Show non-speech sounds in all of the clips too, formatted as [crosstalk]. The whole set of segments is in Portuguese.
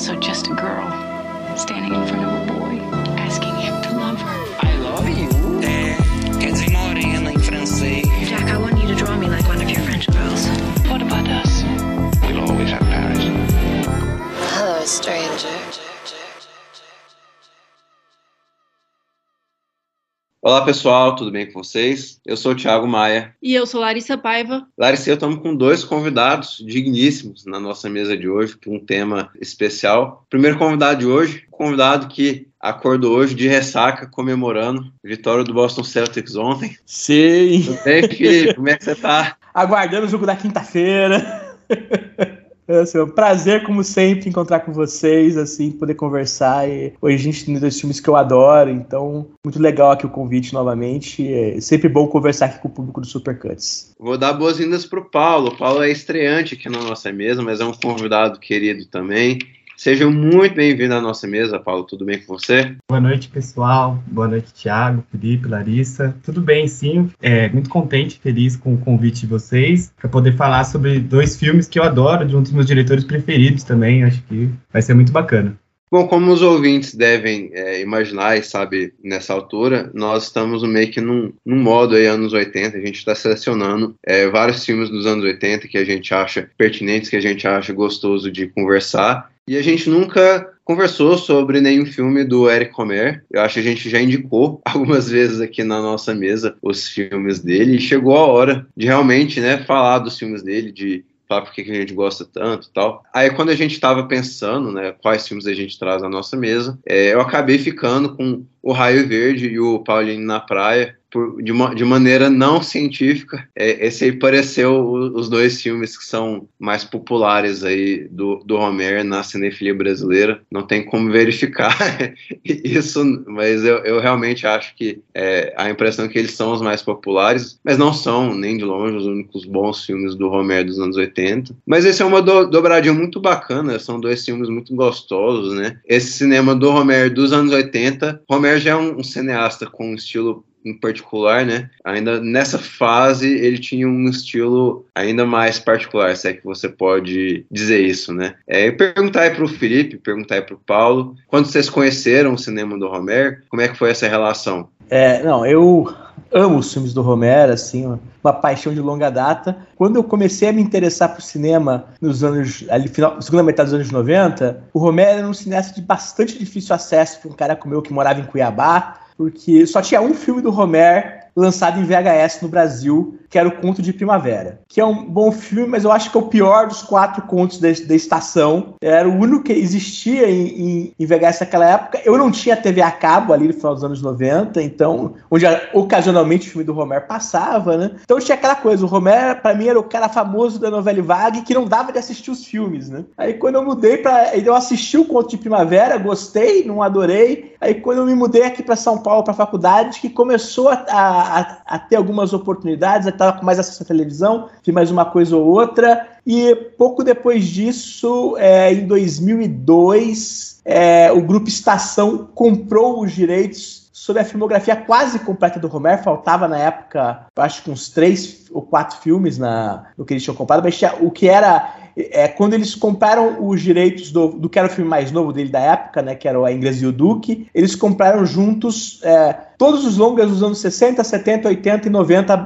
also just a girl standing in front of a boy, asking him to love her. I love you. Eh, é, quer dizer morena em francês. Jack, I want you to draw me like one of your French girls. What about us? We'll always have Paris. Hello, stranger. Olá pessoal, tudo bem com vocês? Eu sou o Thiago Maia. E eu sou Larissa Paiva. Larissa, estamos com dois convidados digníssimos na nossa mesa de hoje, para um tema especial. Primeiro convidado de hoje, convidado que acordou hoje de ressaca, comemorando a vitória do Boston Celtics ontem. Sim! Tudo bem, Felipe? Como é que você tá? [laughs] Aguardando o jogo da quinta-feira. Assim, é um prazer, como sempre, encontrar com vocês, assim, poder conversar. E hoje a gente tem dois filmes que eu adoro, então, muito legal aqui o convite novamente. É sempre bom conversar aqui com o público do Supercuts. Vou dar boas-vindas para o Paulo. O Paulo é estreante aqui na nossa mesa, mas é um convidado querido também. Seja muito bem-vindo à nossa mesa, Paulo. Tudo bem com você? Boa noite, pessoal. Boa noite, Thiago, Felipe, Larissa. Tudo bem, sim. É, muito contente, feliz com o convite de vocês para poder falar sobre dois filmes que eu adoro, de um dos meus diretores preferidos também. Acho que vai ser muito bacana. Bom, como os ouvintes devem é, imaginar e sabe nessa altura, nós estamos meio que num, num modo aí anos 80, a gente está selecionando é, vários filmes dos anos 80 que a gente acha pertinentes, que a gente acha gostoso de conversar. E a gente nunca conversou sobre nenhum filme do Eric Romer. Eu acho que a gente já indicou [laughs] algumas vezes aqui na nossa mesa os filmes dele. E chegou a hora de realmente né, falar dos filmes dele, de falar por que a gente gosta tanto e tal. Aí quando a gente estava pensando, né, quais filmes a gente traz na nossa mesa, é, eu acabei ficando com o Raio Verde e o Paulinho na Praia, por, de, uma, de, maneira não científica. É, esse aí pareceu os dois filmes que são mais populares aí do, do Homer na cinefilia brasileira. Não tem como verificar [laughs] isso, mas eu, eu realmente acho que é, a impressão é que eles são os mais populares, mas não são nem de longe os únicos bons filmes do Homer dos anos 80. Mas esse é uma do, dobradinha muito bacana, são dois filmes muito gostosos, né? Esse cinema do Homer dos anos 80, Homer já é um, um cineasta com um estilo em particular, né? Ainda nessa fase ele tinha um estilo ainda mais particular, se é que você pode dizer isso, né? É, perguntar aí pro Felipe, perguntar aí pro Paulo, quando vocês conheceram o cinema do Romer, como é que foi essa relação? É, não, eu amo os filmes do Romero, assim, uma paixão de longa data. Quando eu comecei a me interessar por cinema nos anos, ali, final, segunda metade dos anos 90, o Romero era um cineasta de bastante difícil acesso para um cara como eu que morava em Cuiabá, porque só tinha um filme do Romer lançado em VHS no Brasil, que era o Conto de Primavera, que é um bom filme, mas eu acho que é o pior dos quatro contos da, estação. Era o único que existia em, em, em, VHS naquela época. Eu não tinha TV a cabo ali no final dos anos 90, então, onde ocasionalmente o filme do Romero passava, né? Então tinha aquela coisa, o Romero, para mim, era o cara famoso da novela Vague que não dava de assistir os filmes, né? Aí quando eu mudei para, eu assisti o Conto de Primavera, gostei, não adorei. Aí quando eu me mudei aqui para São Paulo para faculdade, que começou a, a, a ter algumas oportunidades, estava com mais acesso à televisão, fiz mais uma coisa ou outra. E pouco depois disso, é, em 2002, é, o grupo Estação comprou os direitos sobre a filmografia quase completa do Romer. Faltava na época, acho que uns três ou quatro filmes na, no que eles tinham comprado, mas tinha, o que era é, quando eles compraram os direitos do, do que era o filme mais novo dele da época, né, que era A Inglês e o Duque, eles compraram juntos é, todos os longas dos anos 60, 70, 80 e 90,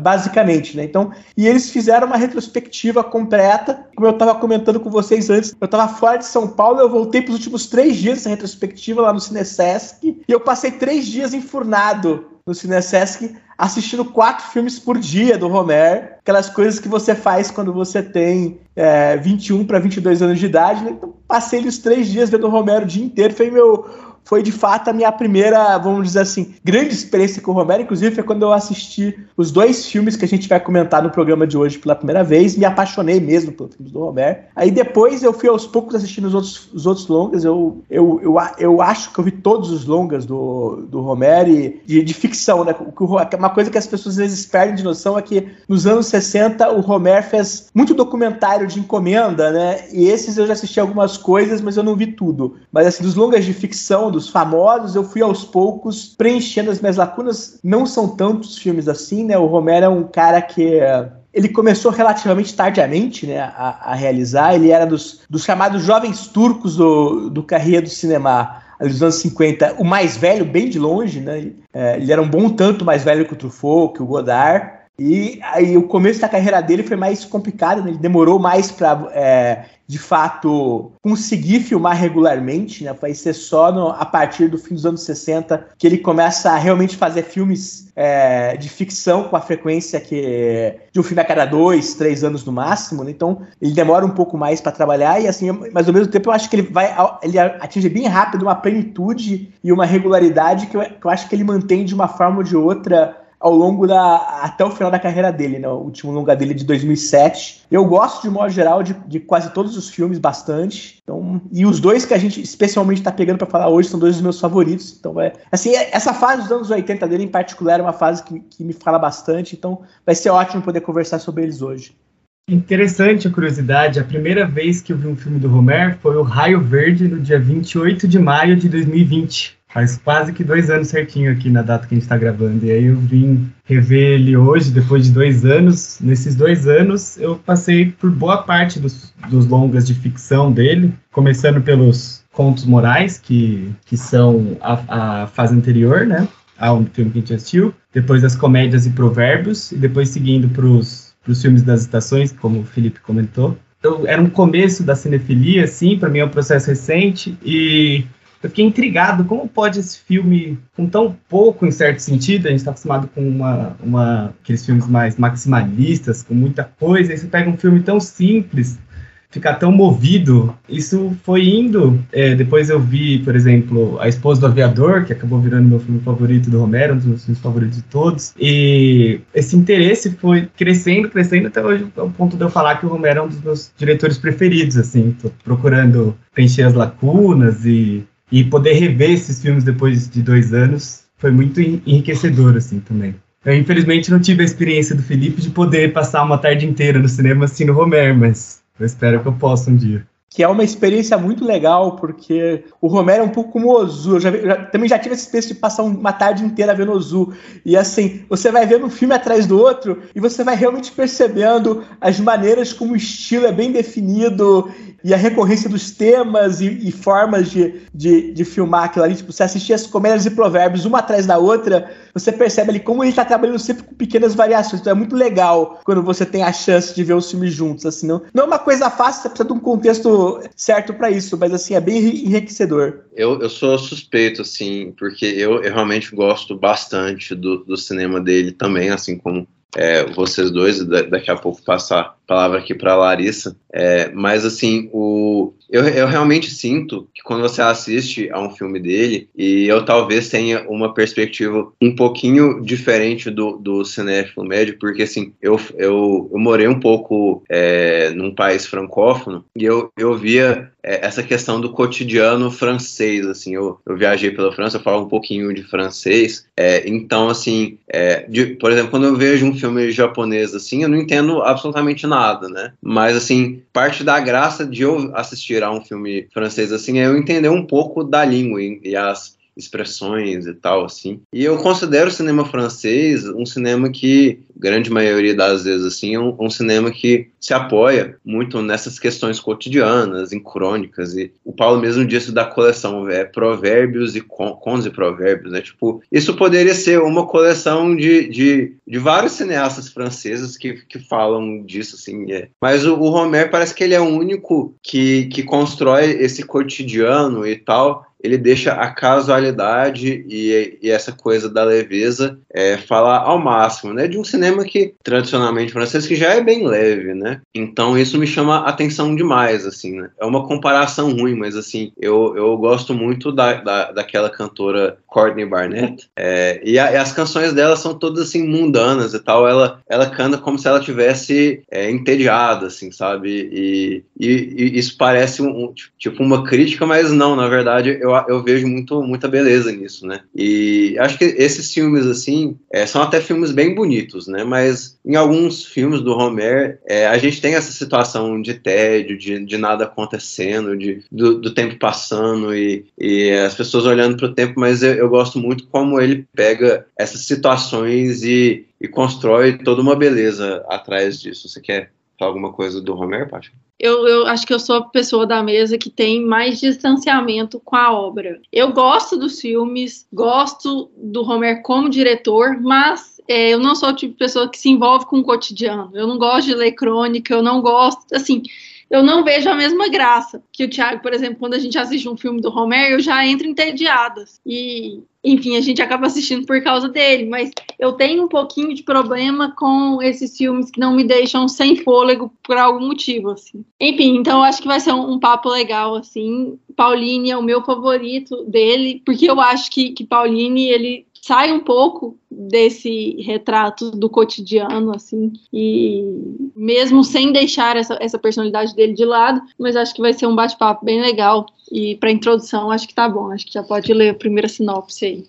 basicamente, né? Então, e eles fizeram uma retrospectiva completa, como eu estava comentando com vocês antes, eu estava fora de São Paulo, eu voltei para os últimos três dias dessa retrospectiva lá no Cinesesc, e eu passei três dias enfurnado no Cinesesc assistindo quatro filmes por dia do Romer, aquelas coisas que você faz quando você tem é, 21 para 22 anos de idade. Né? Então, passei os três dias vendo o Romero o dia inteiro, foi meu foi de fato a minha primeira, vamos dizer assim, grande experiência com o Romero. Inclusive, foi quando eu assisti os dois filmes que a gente vai comentar no programa de hoje pela primeira vez. Me apaixonei mesmo pelos filmes do Romero. Aí depois eu fui aos poucos assistindo os outros, os outros longas. Eu, eu, eu, eu acho que eu vi todos os longas do, do Romero e de, de ficção, né? Uma coisa que as pessoas às vezes perdem de noção é que nos anos 60 o Romero fez muito documentário de encomenda, né? E esses eu já assisti algumas coisas, mas eu não vi tudo. Mas assim, dos longas de ficção, dos famosos, eu fui aos poucos preenchendo as minhas lacunas. Não são tantos filmes assim, né? O Romero é um cara que ele começou relativamente tardiamente né, a, a realizar. Ele era dos, dos chamados jovens turcos do, do carreira do cinema dos anos 50, o mais velho, bem de longe, né? É, ele era um bom tanto mais velho que o Truffaut, que o Godard. E aí o começo da carreira dele foi mais complicado, né? ele demorou mais para é, de fato conseguir filmar regularmente, né? Vai ser só no, a partir do fim dos anos 60 que ele começa a realmente fazer filmes é, de ficção com a frequência que de um filme a cada dois, três anos no máximo. Né? Então ele demora um pouco mais para trabalhar e assim, mas ao mesmo tempo eu acho que ele vai ele atinge bem rápido uma plenitude e uma regularidade que eu, que eu acho que ele mantém de uma forma ou de outra ao longo da até o final da carreira dele, né? O último longa dele de 2007. Eu gosto de modo geral de, de quase todos os filmes bastante. Então, e os dois que a gente especialmente está pegando para falar hoje são dois dos meus favoritos. Então, é, assim, essa fase dos anos 80 dele em particular é uma fase que, que me fala bastante. Então, vai ser ótimo poder conversar sobre eles hoje. Interessante a curiosidade, a primeira vez que eu vi um filme do Romer foi o Raio Verde no dia 28 de maio de 2020. Faz quase que dois anos certinho aqui na data que a gente está gravando. E aí eu vim rever ele hoje, depois de dois anos. Nesses dois anos, eu passei por boa parte dos, dos longas de ficção dele, começando pelos Contos Morais, que, que são a, a fase anterior, né? Ao filme que a gente assistiu. Depois as comédias e provérbios. E depois seguindo para os filmes das estações, como o Felipe comentou. Então, era um começo da cinefilia, assim, para mim é um processo recente. E eu fiquei intrigado, como pode esse filme, com tão pouco em certo sentido, a gente está acostumado com uma, uma, aqueles filmes mais maximalistas, com muita coisa, e você pega um filme tão simples, ficar tão movido. Isso foi indo. É, depois eu vi, por exemplo, A Esposa do Aviador, que acabou virando meu filme favorito do Romero, um dos meus filmes favoritos de todos. E esse interesse foi crescendo, crescendo até hoje, ao ponto de eu falar que o Romero é um dos meus diretores preferidos. Assim, tô procurando preencher as lacunas e e poder rever esses filmes depois de dois anos foi muito enriquecedor, assim, também. Eu, infelizmente, não tive a experiência do Felipe de poder passar uma tarde inteira no cinema assistindo Romer, mas eu espero que eu possa um dia que é uma experiência muito legal, porque o Romero é um pouco como o Ozu. Eu já, já, também já tive esse texto de passar uma tarde inteira vendo Ozu. E assim, você vai vendo um filme atrás do outro e você vai realmente percebendo as maneiras como o estilo é bem definido e a recorrência dos temas e, e formas de, de, de, filmar aquilo ali. Tipo, você assistir as comédias e provérbios uma atrás da outra, você percebe ali como ele está trabalhando sempre com pequenas variações. Então é muito legal quando você tem a chance de ver os filmes juntos. Assim, não, não é uma coisa fácil, você precisa de um contexto certo para isso, mas assim, é bem enriquecedor. Eu, eu sou suspeito, assim, porque eu, eu realmente gosto bastante do, do cinema dele também, assim como é, vocês dois, daqui a pouco passar a palavra aqui para Larissa. É, mas assim, o, eu, eu realmente sinto que quando você assiste a um filme dele, e eu talvez tenha uma perspectiva um pouquinho diferente do, do cinéfilo médio, porque assim, eu, eu, eu morei um pouco é, num país francófono e eu, eu via é, essa questão do cotidiano francês, assim, eu, eu viajei pela França, eu falo um pouquinho de francês, é, então, assim, é, de, por exemplo, quando eu vejo um filme japonês, assim, eu não entendo absolutamente nada, né, mas, assim, parte da graça de eu assistir a um filme francês, assim, é eu entender um pouco da língua e, e as expressões e tal, assim. E eu considero o cinema francês um cinema que, grande maioria das vezes, assim, é um, um, cinema que se apoia muito nessas questões cotidianas, em crônicas. E o Paulo mesmo disse da coleção é, Provérbios e Cons e Provérbios, né? Tipo, isso poderia ser uma coleção de, de, de vários cineastas franceses que, que falam disso, assim. É. Mas o, o Romer parece que ele é o único que, que constrói esse cotidiano e tal ele deixa a casualidade e, e essa coisa da leveza é, falar ao máximo, né? De um cinema que, tradicionalmente francês, que já é bem leve, né? Então isso me chama atenção demais, assim, né? É uma comparação ruim, mas assim, eu, eu gosto muito da, da, daquela cantora Courtney Barnett, é, e, a, e, as canções dela são todas, assim, mundanas e tal, ela, ela canta como se ela tivesse é, entediada, assim, sabe? E, e, e isso parece um, tipo uma crítica, mas não, na verdade, eu eu, eu vejo muito, muita beleza nisso, né? E acho que esses filmes, assim, é, são até filmes bem bonitos, né? Mas em alguns filmes do Homer, é, a gente tem essa situação de tédio, de, de nada acontecendo, de, do, do tempo passando e, e, as pessoas olhando para o tempo, mas eu, eu gosto muito como ele pega essas situações e, e constrói toda uma beleza atrás disso. Você quer falar alguma coisa do Homer, Paty? Eu, eu, acho que eu sou a pessoa da mesa que tem mais distanciamento com a obra. Eu gosto dos filmes, gosto do Homer como diretor, mas é, eu não sou o tipo de pessoa que se envolve com o cotidiano. Eu não gosto de ler crônica, eu não gosto, assim, eu não vejo a mesma graça que o Thiago, por exemplo, quando a gente assiste um filme do Homer, eu já entro entediada. E, enfim, a gente acaba assistindo por causa dele, mas eu tenho um pouquinho de problema com esses filmes que não me deixam sem fôlego por algum motivo, assim. Enfim, então eu acho que vai ser um, um papo legal, assim. Pauline é o meu favorito dele, porque eu acho que, que Pauline, ele sai um pouco desse retrato do cotidiano, assim, e mesmo sem deixar essa, essa personalidade dele de lado, mas acho que vai ser um bate-papo bem legal. E para introdução, acho que tá bom, acho que já pode ler a primeira sinopse aí.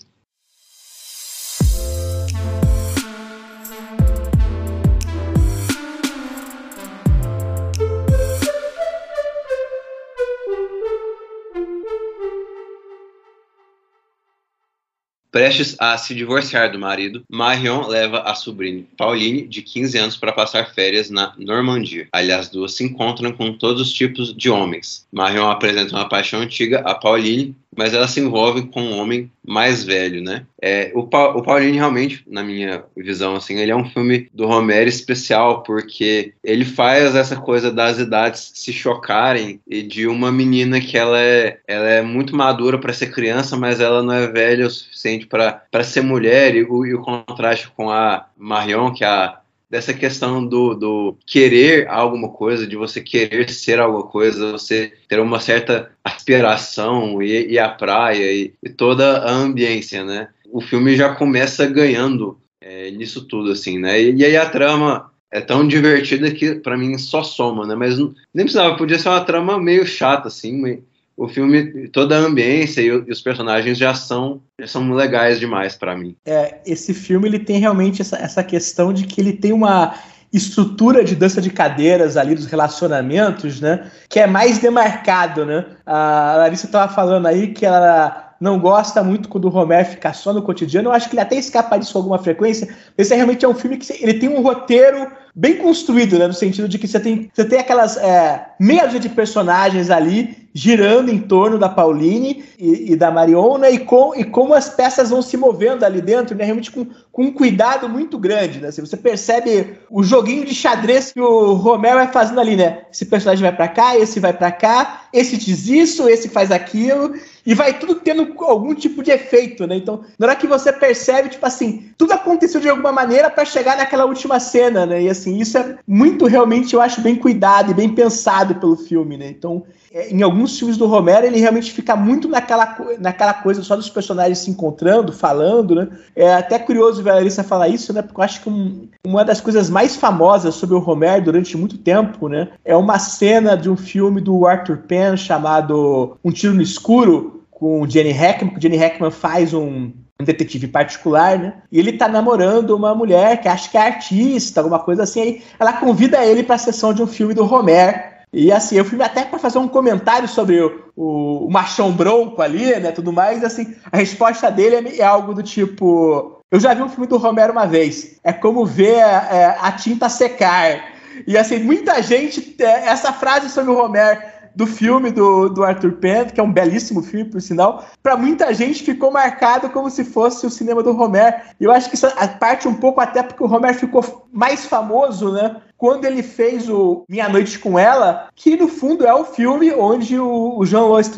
Prestes a se divorciar do marido, Marion leva a sobrinha Pauline, de 15 anos, para passar férias na Normandia. Ali as duas se encontram com todos os tipos de homens. Marion apresenta uma paixão antiga a Pauline, mas ela se envolve com um homem mais velho, né? É, o, pa o Pauline realmente, na minha visão, assim, ele é um filme do Romero especial porque ele faz essa coisa das idades se chocarem e de uma menina que ela é, ela é muito madura para ser criança, mas ela não é velha o suficiente para ser mulher e o, e o contraste com a Marion, que é a dessa questão do, do querer alguma coisa, de você querer ser alguma coisa, você ter uma certa aspiração e, e a praia e, e, toda a ambiência, né? O filme já começa ganhando é, nisso tudo, assim, né? E, e aí a trama é tão divertida que para mim só soma, né? Mas nem precisava, podia ser uma trama meio chata, assim, o filme, toda a ambiência e, os personagens já são, já são legais demais para mim. É, esse filme ele tem realmente essa, essa questão de que ele tem uma estrutura de dança de cadeiras ali dos relacionamentos, né? Que é mais demarcado, né? A Larissa estava falando aí que ela não gosta muito quando o Romero fica só no cotidiano. Eu acho que ele até escapa disso com alguma frequência. Esse realmente é um filme que ele tem um roteiro bem construído, né? No sentido de que você tem, você tem aquelas é, meia dúzia de personagens ali girando em torno da Pauline e, e, da Mariona e, com, e como as peças vão se movendo ali dentro, né? Realmente com, com um cuidado muito grande, né? Assim, você percebe o joguinho de xadrez que o Romero vai fazendo ali, né? Esse personagem vai para cá, esse vai para cá, esse diz isso, esse faz aquilo, e vai tudo tendo algum tipo de efeito, né? Então, na hora que você percebe, tipo assim, tudo aconteceu de alguma maneira para chegar naquela última cena, né? E assim, isso é muito realmente, eu acho, bem cuidado e bem pensado pelo filme, né? Então, em alguns filmes do Romero, ele realmente fica muito naquela, naquela coisa só dos personagens se encontrando, falando, né? É até curioso ver a Larissa falar isso, né? Porque eu acho que um, uma das coisas mais famosas sobre o Romero durante muito tempo, né? É uma cena de um filme do Arthur Penn chamado Um Tiro no Escuro, com o Jenny Hackman, que Jenny Hackman faz um, um detetive particular, né? E ele tá namorando uma mulher que acha que é artista, alguma coisa assim. Aí ela convida ele para a sessão de um filme do Romero. E assim, eu fui até para fazer um comentário sobre o, o, o, machão bronco ali, né, tudo mais, assim, a resposta dele é, é, algo do tipo, eu já vi um filme do Romero uma vez, é como ver é, a tinta secar. E assim, muita gente, é, essa frase sobre o Romero do filme do, do Arthur Penn, que é um belíssimo filme, por sinal, para muita gente ficou marcado como se fosse o cinema do Romero. E eu acho que isso parte um pouco até porque o Romero ficou mais famoso, né? Quando ele fez o Minha Noite com Ela, que no fundo é o filme onde o, o Jean-Louis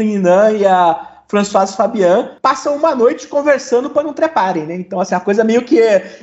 e a François Fabian passam uma noite conversando para não treparem, né? Então, assim, a coisa meio que.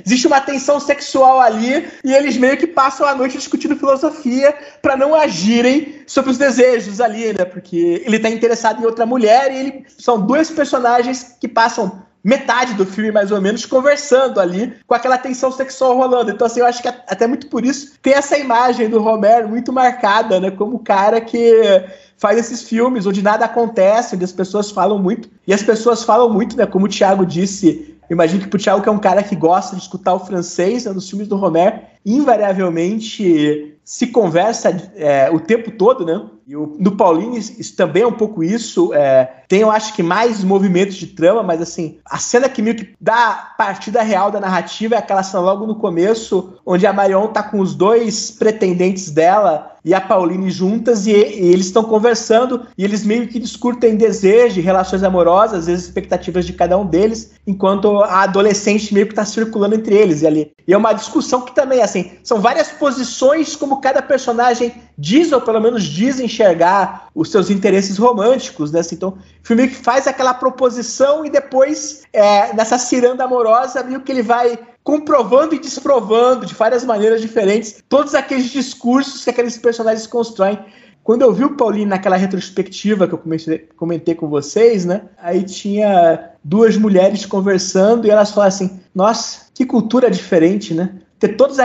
Existe uma tensão sexual ali e eles meio que passam a noite discutindo filosofia para não agirem sobre os desejos ali, né? Porque ele tá interessado em outra mulher e ele. São dois personagens que passam metade do filme, mais ou menos, conversando ali, com aquela tensão sexual rolando. Então, assim, eu acho que até muito por isso tem essa imagem do Romero muito marcada, né? Como o cara que faz esses filmes onde nada acontece, onde as pessoas falam muito. E as pessoas falam muito, né? Como o Thiago disse, imagino que pro Thiago, que é um cara que gosta de escutar o francês, né, nos filmes do Romero, invariavelmente se conversa é, o tempo todo, né? E o, no Paulinho, isso também é um pouco isso. É, tem, eu acho que, mais movimentos de trama, mas assim, a cena que meio que dá partida real da narrativa é aquela cena logo no começo, onde a Marion tá com os dois pretendentes dela e a Pauline juntas, e, e eles estão conversando, e eles meio que discutem desejo, relações amorosas, as expectativas de cada um deles, enquanto a adolescente meio que tá circulando entre eles e ali. E é uma discussão que também, assim, são várias posições como cada personagem diz, ou pelo menos diz enxergar os seus interesses românticos, né? Assim, então, o filme que faz aquela proposição e depois, é, nessa ciranda amorosa, meio que ele vai comprovando e desprovando de várias maneiras diferentes todos aqueles discursos que aqueles personagens constroem. Quando eu vi o Paulinho naquela retrospectiva que eu comecei, comentei com vocês, né? Aí tinha duas mulheres conversando e elas falaram assim: Nossa, que cultura diferente, né? Ter todas,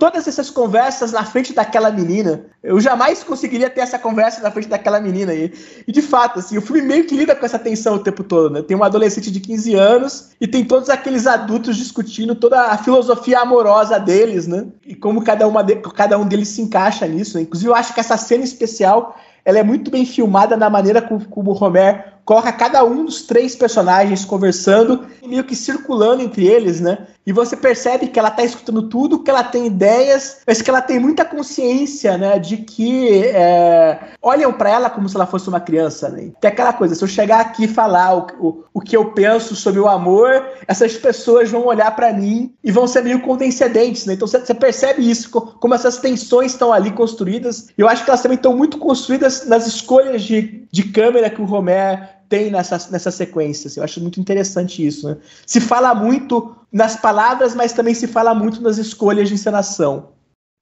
todas essas conversas na frente daquela menina. Eu jamais conseguiria ter essa conversa na frente daquela menina aí. E de fato, assim, o filme meio que lida com essa tensão o tempo todo, né? Tem uma adolescente de 15 anos e tem todos aqueles adultos discutindo toda a filosofia amorosa deles, né? E como cada, uma de, cada um deles se encaixa nisso. Né? Inclusive, eu acho que essa cena especial ela é muito bem filmada na maneira como, como o Romer coloca cada um dos três personagens conversando e meio que circulando entre eles, né? E você percebe que ela tá escutando tudo, que ela tem ideias, mas que ela tem muita consciência, né? De que é, olham para ela como se ela fosse uma criança, né? Tem aquela coisa, se eu chegar aqui e falar o, o, o que eu penso sobre o amor, essas pessoas vão olhar para mim e vão ser meio condescendentes, né? Então você, percebe isso, como essas tensões estão ali construídas. Eu acho que elas também estão muito construídas nas escolhas de, de câmera que o Romero tem nessa, nessa sequência. Assim, eu acho muito interessante isso. Né? Se fala muito nas palavras, mas também se fala muito nas escolhas de encenação.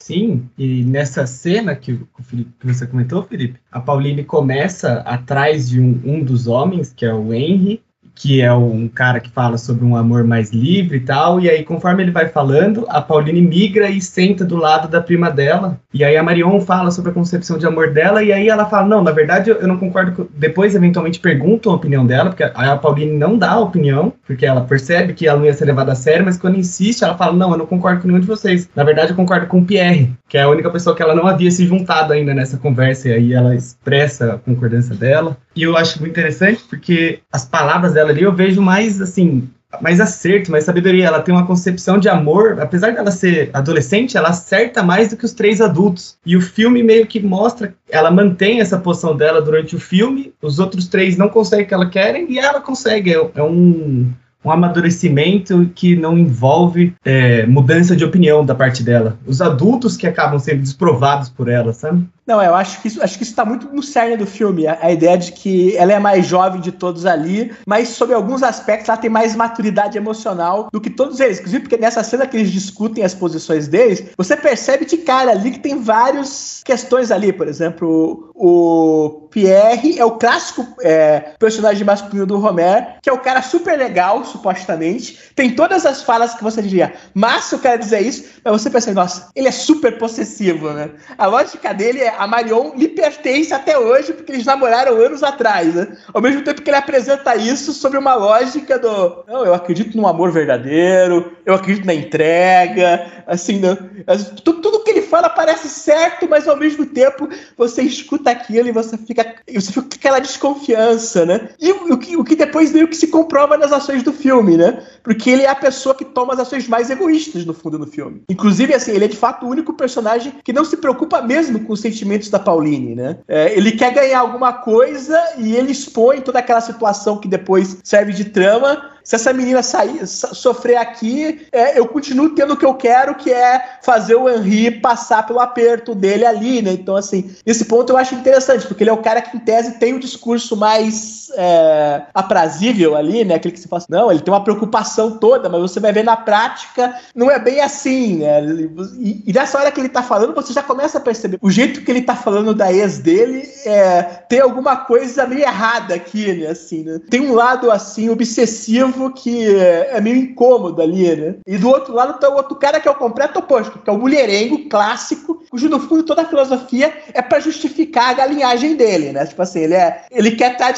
Sim, e nessa cena que, que você comentou, Felipe, a Pauline começa atrás de um, um dos homens, que é o Henry, que é um cara que fala sobre um amor mais livre e tal, e aí conforme ele vai falando, a Pauline migra e senta do lado da prima dela, e aí a Marion fala sobre a concepção de amor dela, e aí ela fala, não, na verdade eu não concordo, com... depois eventualmente perguntam a opinião dela, porque a Pauline não dá a opinião, porque ela percebe que ela não ia ser levada a sério, mas quando insiste, ela fala, não, eu não concordo com nenhum de vocês, na verdade eu concordo com o Pierre, que é a única pessoa que ela não havia se juntado ainda nessa conversa, e aí ela expressa a concordância dela, e eu acho muito interessante, porque as palavras dela ali eu vejo mais, assim, mais acerto, mais sabedoria. Ela tem uma concepção de amor, apesar dela ser adolescente, ela acerta mais do que os três adultos. E o filme meio que mostra, ela mantém essa posição dela durante o filme, os outros três não conseguem o que ela querem e ela consegue. É, é um um amadurecimento que não envolve é, mudança de opinião da parte dela. Os adultos que acabam sendo desprovados por ela, sabe? Não, eu acho que isso acho que está muito no cerne do filme. A, a, ideia de que ela é mais jovem de todos ali, mas sobre alguns aspectos ela tem mais maturidade emocional do que todos eles. Inclusive, porque nessa cena que eles discutem as posições deles, você percebe de cara ali que tem várias questões ali. Por exemplo, o Pierre é o clássico é, personagem masculino do Romero, que é o cara super legal, supostamente. Tem todas as falas que você diria, mas eu quero dizer isso, mas você pensa, nossa, ele é super possessivo, né? A lógica dele é a Marion lhe pertence até hoje, porque eles namoraram anos atrás, né? Ao mesmo tempo que ele apresenta isso sobre uma lógica do. Não, eu acredito no amor verdadeiro, eu acredito na entrega, assim, né? tudo, tudo fala parece certo, mas ao mesmo tempo você escuta aquilo e você fica. Você fica com aquela desconfiança, né? E o, o, que, o que depois meio que se comprova nas ações do filme, né? Porque ele é a pessoa que toma as ações mais egoístas, no fundo, no filme. Inclusive, assim, ele é de fato o único personagem que não se preocupa mesmo com os sentimentos da Pauline, né? É, ele quer ganhar alguma coisa e ele expõe toda aquela situação que depois serve de trama se essa menina sair, sofrer aqui, é, eu continuo tendo o que eu quero, que é fazer o Henry passar pelo aperto dele ali, né? Então, assim, esse ponto eu acho interessante, porque ele é o cara que, em tese, tem o discurso mais é, aprazível ali, né? Aquele que se fala assim, não, ele tem uma preocupação toda, mas você vai ver na prática, não é bem assim, né? E, e nessa hora que ele tá falando, você já começa a perceber o jeito que ele tá falando da ex dele é, tem alguma coisa meio errada aqui, né? Assim, né? Tem um lado, assim, obsessivo que é meio incômodo ali, né? E do outro lado tá o outro cara que é o completo oposto, que é o mulherengo clássico, cujo no fundo toda a filosofia é para justificar a galinhagem dele, né? Tipo assim, ele é, ele quer tá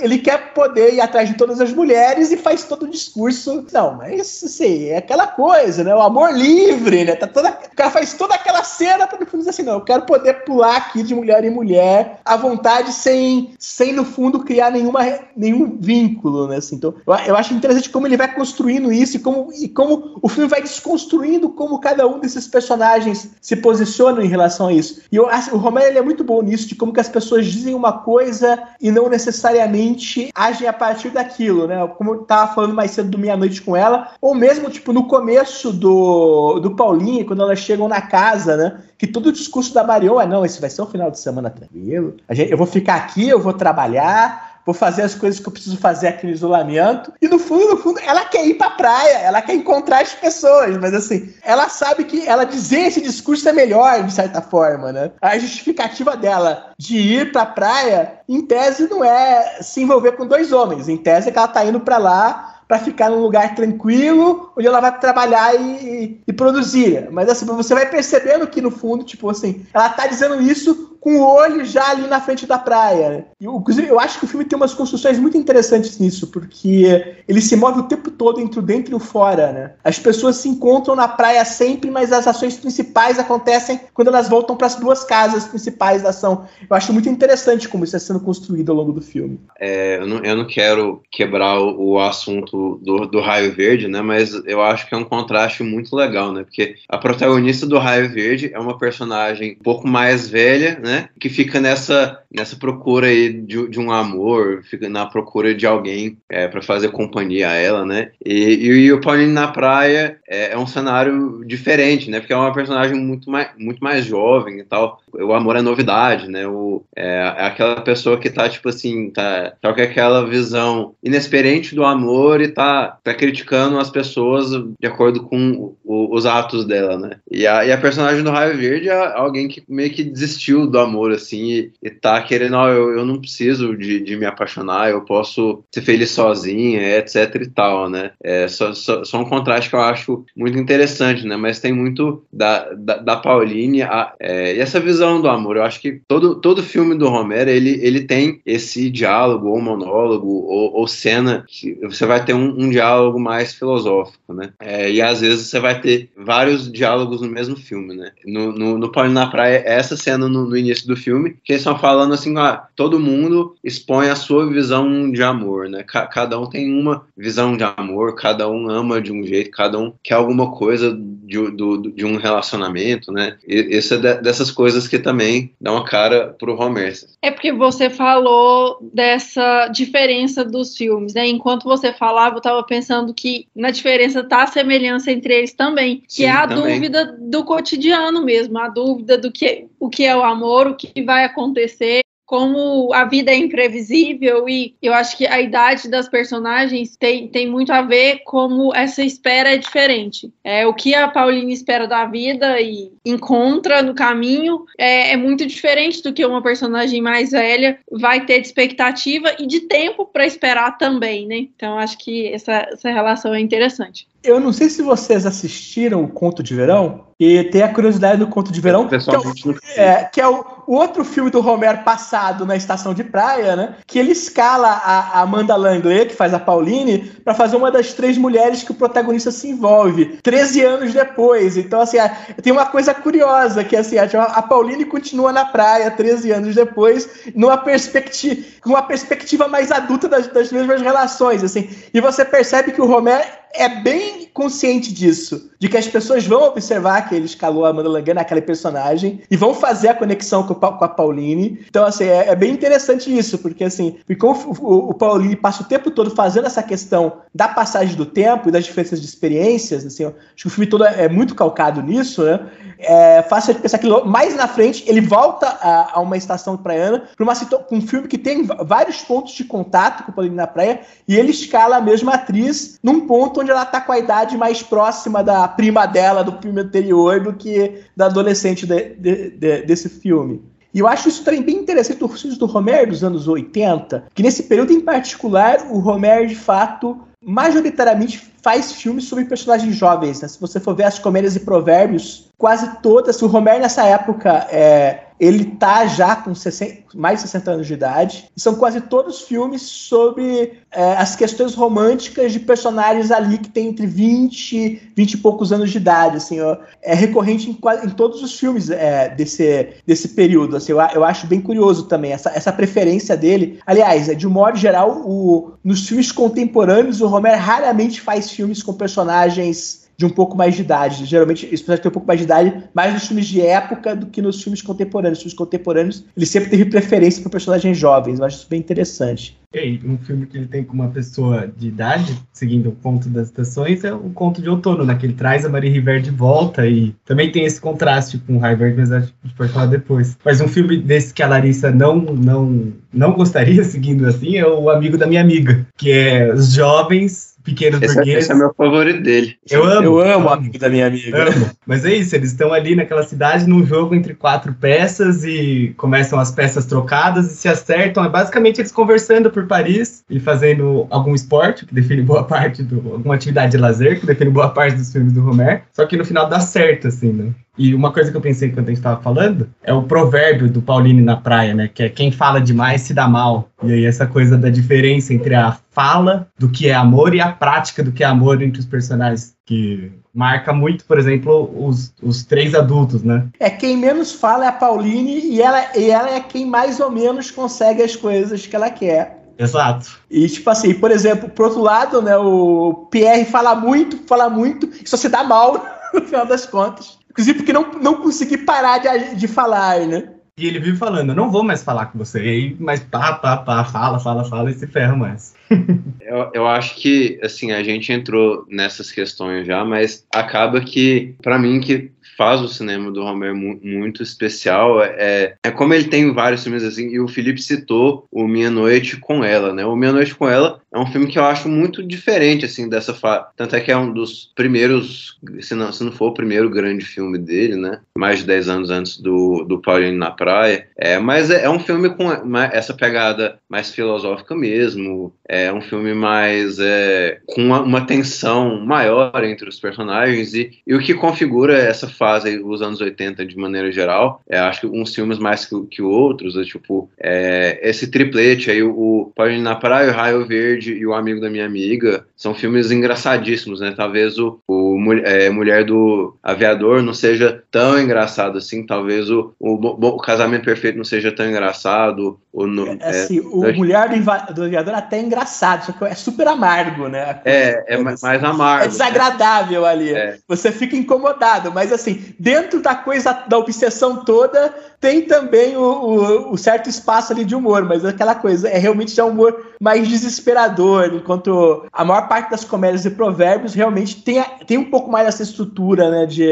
ele quer poder ir atrás de todas as mulheres e faz todo o discurso. Não, mas assim, é aquela coisa, né? O amor livre, né? Tá toda, o cara faz toda aquela cena para no fundo dizer assim, não, eu quero poder pular aqui de mulher em mulher à vontade sem, sem no fundo criar nenhuma, nenhum vínculo, né? Assim, então, eu, eu acho interessante como ele vai construindo isso e como, e como o filme vai desconstruindo como cada um desses personagens se posiciona em relação a isso. E eu, o Romero ele é muito bom nisso, de como que as pessoas dizem uma coisa e não necessariamente agem a partir daquilo, né? Como eu tava falando mais cedo do Meia-Noite com ela, ou mesmo, tipo, no começo do, do Paulinho, quando elas chegam na casa, né? Que todo o discurso da Marion é, não, esse vai ser um final de semana tranquilo, a gente, eu vou ficar aqui, eu vou trabalhar, vou fazer as coisas que eu preciso fazer aqui no isolamento. E no fundo, no fundo, ela quer ir pra praia, ela quer encontrar as pessoas, mas assim, ela sabe que ela dizer esse discurso é melhor, de certa forma, né? A justificativa dela de ir pra praia, em tese, não é se envolver com dois homens. Em tese é que ela tá indo pra lá para ficar num lugar tranquilo, onde ela vai trabalhar e, e, e produzir. Mas assim, você vai percebendo que no fundo, tipo assim, ela tá dizendo isso com o olho já ali na frente da praia. Inclusive, eu acho que o filme tem umas construções muito interessantes nisso, porque ele se move o tempo todo entre o dentro e o fora, né? As pessoas se encontram na praia sempre, mas as ações principais acontecem quando elas voltam para as duas casas principais da ação. Eu acho muito interessante como isso está sendo construído ao longo do filme. É, eu, não, eu, não, quero quebrar o, o assunto do, do, Raio Verde, né? Mas eu acho que é um contraste muito legal, né? Porque a protagonista do Raio Verde é uma personagem um pouco mais velha, né? Né? Que fica nessa, nessa procura aí de, de um amor, fica na procura de alguém é, para fazer companhia a ela, né? E, e, e o Paulinho na praia é, é, um cenário diferente, né? Porque é uma personagem muito mais, muito mais jovem e tal. O amor é novidade, né? O, é, é aquela pessoa que tá, tipo assim, tá, tá com aquela visão inexperiente do amor e tá, tá criticando as pessoas de acordo com o, os atos dela, né? E a, e a personagem do Raio Verde é alguém que meio que desistiu do amor, assim, e, e tá querendo, ó, eu, eu não preciso de, de me apaixonar, eu posso ser feliz sozinha, etc e tal, né? É só, só, só um contraste que eu acho muito interessante, né? Mas tem muito da, da, da Pauline a, é, e essa visão do amor. Eu acho que todo, todo filme do Romero, ele, ele tem esse diálogo, ou monólogo, ou, ou cena, que você vai ter um, um diálogo mais filosófico, né? É, e às vezes você vai ter vários diálogos no mesmo filme, né? No, no, no Pauline na Praia, essa cena no, no início do filme, que eles estão falando assim, ah, todo mundo expõe a sua visão de amor, né? cada um tem uma visão de amor, cada um ama de um jeito, cada um quer alguma coisa de, do, de um relacionamento, né? E, isso é de, dessas coisas que também dão uma cara pro Homer. É porque você falou dessa diferença dos filmes, né? Enquanto você falava, eu tava pensando que na diferença tá a semelhança entre eles também, que Sim, é a também. dúvida do cotidiano mesmo, a dúvida do que o que é o amor, o que vai acontecer como a vida é imprevisível e eu acho que a idade das personagens tem, tem muito a ver como essa espera é diferente. É o que a Pauline espera da vida e encontra no caminho é, é muito diferente do que uma personagem mais velha vai ter de expectativa e de tempo para esperar também, né? Então acho que essa, essa relação é interessante. Eu não sei se vocês assistiram o Conto de Verão, e tem a curiosidade do Conto de Verão, que é, o, é, que é o, o, outro filme do Romero passado na estação de praia, né? Que ele escala a, a Amanda Langley, que faz a Pauline, para fazer uma das três mulheres que o protagonista se envolve, 13 anos depois. Então, assim, tem uma coisa curiosa, que assim, a Pauline continua na praia 13 anos depois, numa perspectiva, com uma perspectiva mais adulta das, das mesmas relações, assim. E você percebe que o Romero é bem consciente disso, de que as pessoas vão observar que ele escalou a Amanda Langana, aquele personagem, e vão fazer a conexão com, com a Pauline. Então, assim, é, é, bem interessante isso, porque assim, como o, o, Pauline passa o tempo todo fazendo essa questão da passagem do tempo e das diferenças de experiências, assim, acho que o filme todo é muito calcado nisso, né? É fácil de pensar que mais na frente ele volta a, a uma estação praiana para um filme que tem vários pontos de contato com o Pauline na praia e ele escala a mesma atriz num ponto onde ela tá com a idade mais próxima da prima dela do filme anterior do que da adolescente de, de, de, desse filme. E eu acho isso também bem interessante dos filmes do Romero dos anos 80, que nesse período em particular, o Romero, de fato, majoritariamente faz filmes sobre personagens jovens. Né? Se você for ver as comédias e provérbios, quase todas. O Romero, nessa época, é, ele tá já com 60, mais de 60 anos de idade. E são quase todos filmes sobre é, as questões românticas de personagens ali que tem entre 20 20 e poucos anos de idade. Assim, ó, é recorrente em, em, todos os filmes é, desse, desse período. Assim, eu, eu, acho bem curioso também essa, essa preferência dele. Aliás, de um modo geral, o, nos filmes contemporâneos, o Romero raramente faz filmes com personagens de um pouco mais de idade. Geralmente, esse personagem tem um pouco mais de idade, mais nos filmes de época do que nos filmes contemporâneos. Nos filmes contemporâneos, ele sempre teve preferência por personagens jovens. Eu acho isso bem interessante. E um filme que ele tem com uma pessoa de idade, seguindo o conto das estações, é o conto de outono, né? Que ele traz a Marie River de volta e também tem esse contraste com o Highberg, mas a gente pode falar depois. Mas um filme desse que a Larissa não, não, não gostaria, [laughs] seguindo assim, é o Amigo da Minha Amiga, que é os jovens pequenos esse, burgueses. Esse é meu favorito dele. Eu amo. Eu amo o amigo da minha amiga. Amo. Mas é isso, eles estão ali naquela cidade num jogo entre quatro peças e começam as peças trocadas e se acertam. É basicamente eles conversando por Paris e fazendo algum esporte, que define boa parte do. alguma atividade de lazer, que define boa parte dos filmes do Romer. Só que no final dá certo, assim, né? E uma coisa que eu pensei quando a gente estava falando é o provérbio do Pauline na praia, né? Que é quem fala demais se dá mal. E aí essa coisa da diferença entre a fala do que é amor e a prática do que é amor entre os personagens. Que marca muito, por exemplo, os, os três adultos, né? É quem menos fala é a Pauline e ela, e ela é quem mais ou menos consegue as coisas que ela quer. Exato. E, tipo assim, por exemplo, pro outro lado, né, o Pierre fala muito, fala muito, e só se dá mal [laughs] no final das contas. Inclusive porque não, não consegui parar de, de falar, né? E ele vive falando, eu não vou mais falar com você. E aí, mas pá, pá, pá, fala, fala, fala e se ferra mais. [laughs] eu, eu acho que, assim, a gente entrou nessas questões já, mas acaba que, para mim, que faz o cinema do Romer mu muito especial é, é como ele tem vários filmes assim, e o Felipe citou o Minha Noite com Ela, né? O Minha Noite com Ela é um filme que eu acho muito diferente, assim, dessa fa... Tanto é que é um dos primeiros, se não, se não for o primeiro grande filme dele, né? Mais de 10 anos antes do, do Paulinho na Praia. É, mas é, é um filme com essa pegada mais filosófica mesmo, é um filme mais é, com uma, uma, tensão maior entre os personagens e, e o que configura essa fase os anos 80 de maneira geral é, acho que uns filmes mais que, que outros é, tipo é, esse triplete aí o, o na Praia, o Raio Verde e o Amigo da Minha Amiga são filmes engraçadíssimos né? Talvez o, o é, Mulher do Aviador não seja tão engraçado assim talvez o, o, o Casamento Perfeito não seja tão engraçado o, no, é, assim, o Mulher do, do Aviador até é engraçado, só que é super amargo, né? É, é mais, mais amargo. É desagradável né? ali. É. Você fica incomodado, mas assim, dentro da coisa, da obsessão toda, tem também o, o, o, certo espaço ali de humor, mas aquela coisa é realmente já um humor mais desesperador, enquanto a maior parte das comédias e provérbios realmente tem, tem um pouco mais essa estrutura, né, de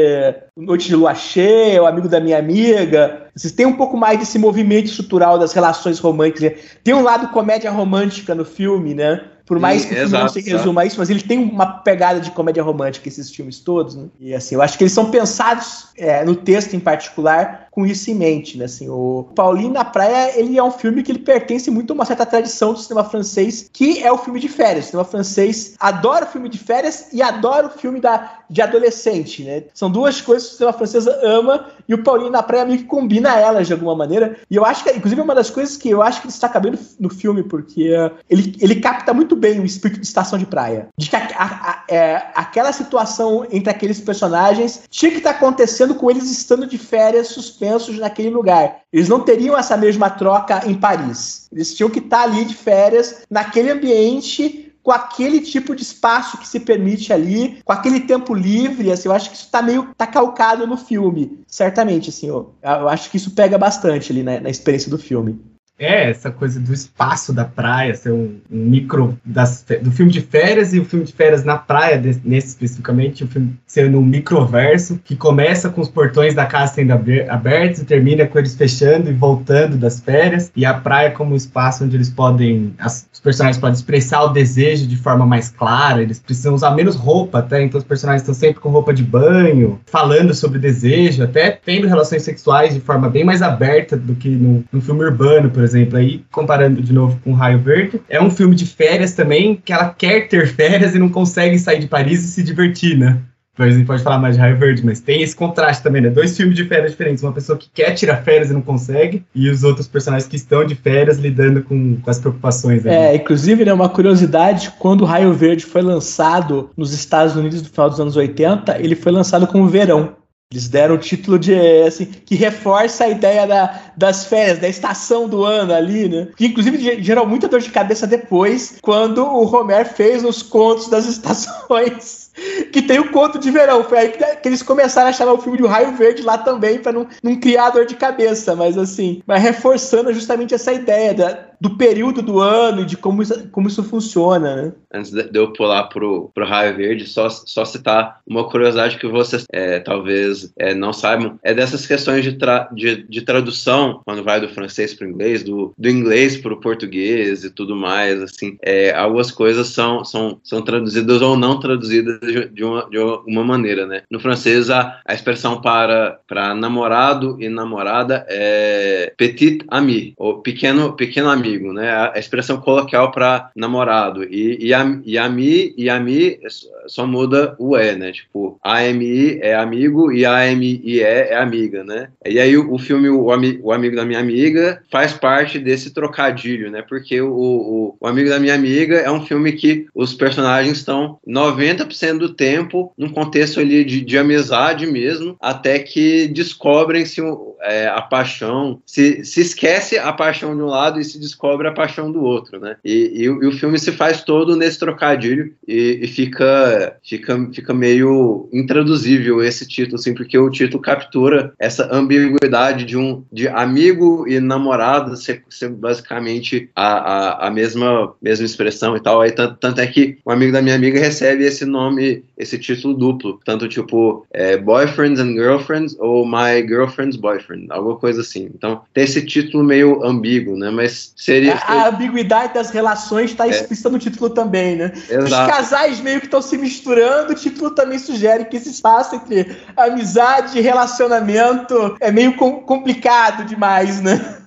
Noite de Lua Cheia, o Amigo da Minha Amiga, vocês têm um pouco mais desse movimento estrutural das relações românticas. Tem um lado comédia romântica no filme, né? Por mais Sim, que o filme exato, não se resuma a isso, mas ele tem uma pegada de comédia romântica, esses filmes todos, né? E assim, eu acho que eles são pensados é, no texto em particular com isso em mente, né? Assim, o Paulinho na Praia, ele é um filme que ele pertence muito a uma certa tradição do cinema francês, que é o filme de férias. O cinema francês adora o filme de férias e adora o filme da, de adolescente, né? São duas coisas que o cinema francês ama e o Paulinho na Praia meio que combina elas de alguma maneira. E eu acho que, inclusive, é uma das coisas que eu acho que destaca bem no, no filme, porque uh, ele, ele capta muito bem o espírito de estação de praia. De que a, a, a, é, aquela situação entre aqueles personagens tinha que estar tá acontecendo com eles estando de férias suspensos naquele lugar. Eles não teriam essa mesma troca em Paris. Eles tinham que estar tá ali de férias, naquele ambiente com aquele tipo de espaço que se permite ali, com aquele tempo livre, assim, eu acho que isso tá meio tá calcado no filme, certamente, assim, eu, eu acho que isso pega bastante ali na, na experiência do filme. É, essa coisa do espaço da praia, ser um, um micro das, do filme de férias e o filme de férias na praia, nesse especificamente, o filme sendo um microverso que começa com os portões da casa sendo abertos e termina com eles fechando e voltando das férias, e a praia como um espaço onde eles podem, as, os personagens podem expressar o desejo de forma mais clara, eles precisam usar menos roupa até, então os personagens estão sempre com roupa de banho, falando sobre desejo, até tendo relações sexuais de forma bem mais aberta do que no, no filme urbano, por exemplo, aí comparando de novo com Raio Verde, é um filme de férias também, que ela quer ter [laughs] férias e não consegue sair de Paris e se divertir, né? Depois a gente pode falar mais de Raio Verde, mas tem esse contraste também, né? Dois filmes de férias diferentes. Uma pessoa que quer tirar férias e não consegue, e os outros personagens que estão de férias lidando com, com as preocupações. Ali. É, inclusive, né, uma curiosidade, quando o Raio Verde foi lançado nos Estados Unidos no final dos anos 80, ele foi lançado como verão. Eles deram o título de, assim, que reforça a ideia da, das férias, da estação do ano ali, né? Que inclusive gerou muita dor de cabeça depois, quando o Romer fez os contos das [laughs] estações que tem o conto de verão. Foi aí que, que, eles começaram a chamar o filme de Raio Verde lá também, para não, não criar dor de cabeça, mas assim, mas reforçando justamente essa ideia da, do período do ano e de como isso, como isso funciona, né? Antes de eu pular pro, pro Raio Verde, só, só citar uma curiosidade que vocês é, talvez é, não saibam, é dessas questões de, tra, de, de tradução, quando vai do francês para o inglês, do, do inglês para o português e tudo mais, assim, é, algumas coisas são, são, são traduzidas ou não traduzidas de uma, de uma maneira, né? No francês, a, a expressão para, para namorado e namorada é petit ami, ou pequeno, pequeno amigo, né? A, expressão coloquial para namorado. E, e, a, e ami e ami só muda o E, né? Tipo, AMI é amigo e AMIE é amiga, né? E aí o, o filme o, Ami, o Amigo da Minha Amiga faz parte desse trocadilho, né? Porque o, o, o Amigo da Minha Amiga é um filme que os personagens estão 90% do tempo num contexto ali de, de amizade mesmo, até que descobrem-se é, a paixão, se, se esquece a paixão de um lado e se descobre a paixão do outro, né? E, e, e o filme se faz todo nesse trocadilho e, e fica fica, fica meio intraduzível esse título, assim, porque o título captura essa ambiguidade de um de amigo e namorado ser, ser basicamente a, a, a, mesma, mesma expressão e tal. Aí tanto, tanto é que um amigo da minha amiga recebe esse nome, esse título duplo, tanto tipo é, Boyfriends and Girlfriends ou My Girlfriend's Boyfriend, alguma coisa assim. Então tem esse título meio ambíguo, né? Mas seria. A, a ambiguidade das relações está é. explícita no título também, né? Exato. Os casais meio que estão se misturando, o título também sugere que esse espaço entre amizade e relacionamento é meio complicado demais, né?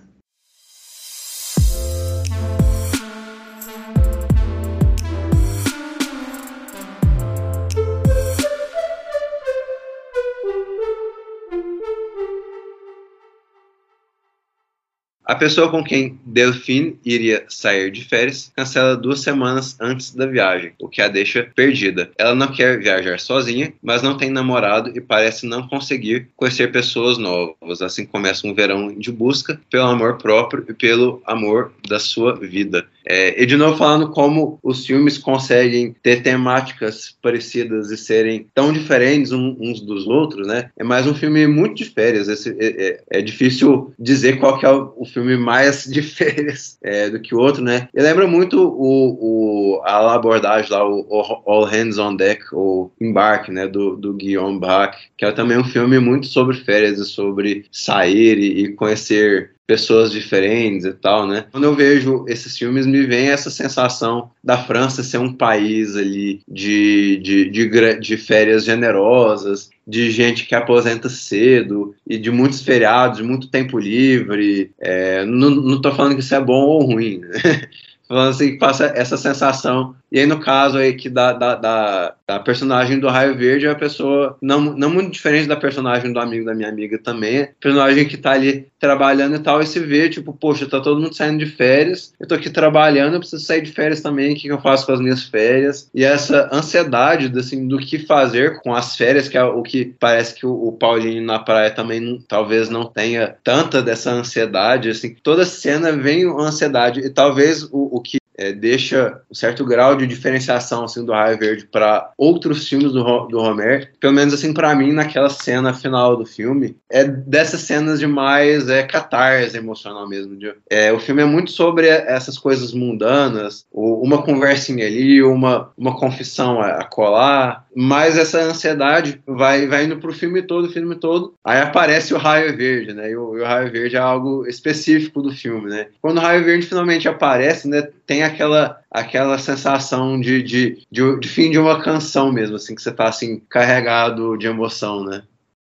A pessoa com quem Delphine iria sair de férias cancela duas semanas antes da viagem, o que a deixa perdida. Ela não quer viajar sozinha, mas não tem namorado e parece não conseguir conhecer pessoas novas. Assim começa um verão de busca pelo amor próprio e pelo amor da sua vida. É, e de novo falando como os filmes conseguem ter temáticas parecidas e serem tão diferentes uns dos outros, né? É mais um filme muito de férias. Esse, é, é, é difícil dizer qual que é o, o filme mais [laughs] de férias é, do que o outro, né? E lembra muito o, o, a abordagem lá, o, o All Hands on Deck, ou Embarque, né? Do, do Guillaume Bach, que é também um filme muito sobre férias e sobre sair e, e conhecer pessoas diferentes e tal, né? Quando eu vejo esses filmes, me vem essa sensação da França ser um país ali de, de, de, de férias generosas, de gente que aposenta cedo e de muitos feriados, de muito tempo livre. É, não, tô falando que isso é bom ou ruim, né? [laughs] assim, passa essa sensação. E aí, no caso aí que da, da, da, da, personagem do Raio Verde é a pessoa não, não muito diferente da personagem do amigo da minha amiga também. Personagem que tá ali trabalhando e tal, e se vê, tipo, poxa, tá todo mundo saindo de férias, eu tô aqui trabalhando, eu preciso sair de férias também, o que, que eu faço com as minhas férias? E essa ansiedade, assim, do que fazer com as férias, que é o que parece que o, o Paulinho na praia também não, talvez não tenha tanta dessa ansiedade, assim, toda cena vem uma ansiedade, e talvez o, o é, deixa um certo grau de diferenciação assim do Raio Verde para outros filmes do, do Homer. Pelo menos assim para mim naquela cena final do filme é dessas cenas de mais é catarse emocional mesmo. De, é, o filme é muito sobre essas coisas mundanas, uma conversinha ali, uma uma confissão a, a colar, mas essa ansiedade vai vai indo pro filme todo, o filme todo. Aí aparece o Raio Verde, né? E o, e o Raio Verde é algo específico do filme, né? Quando o Raio Verde finalmente aparece, né? Tem aquela aquela sensação de, de, de, de, fim de uma canção mesmo, assim, que você tá assim, carregado de emoção, né?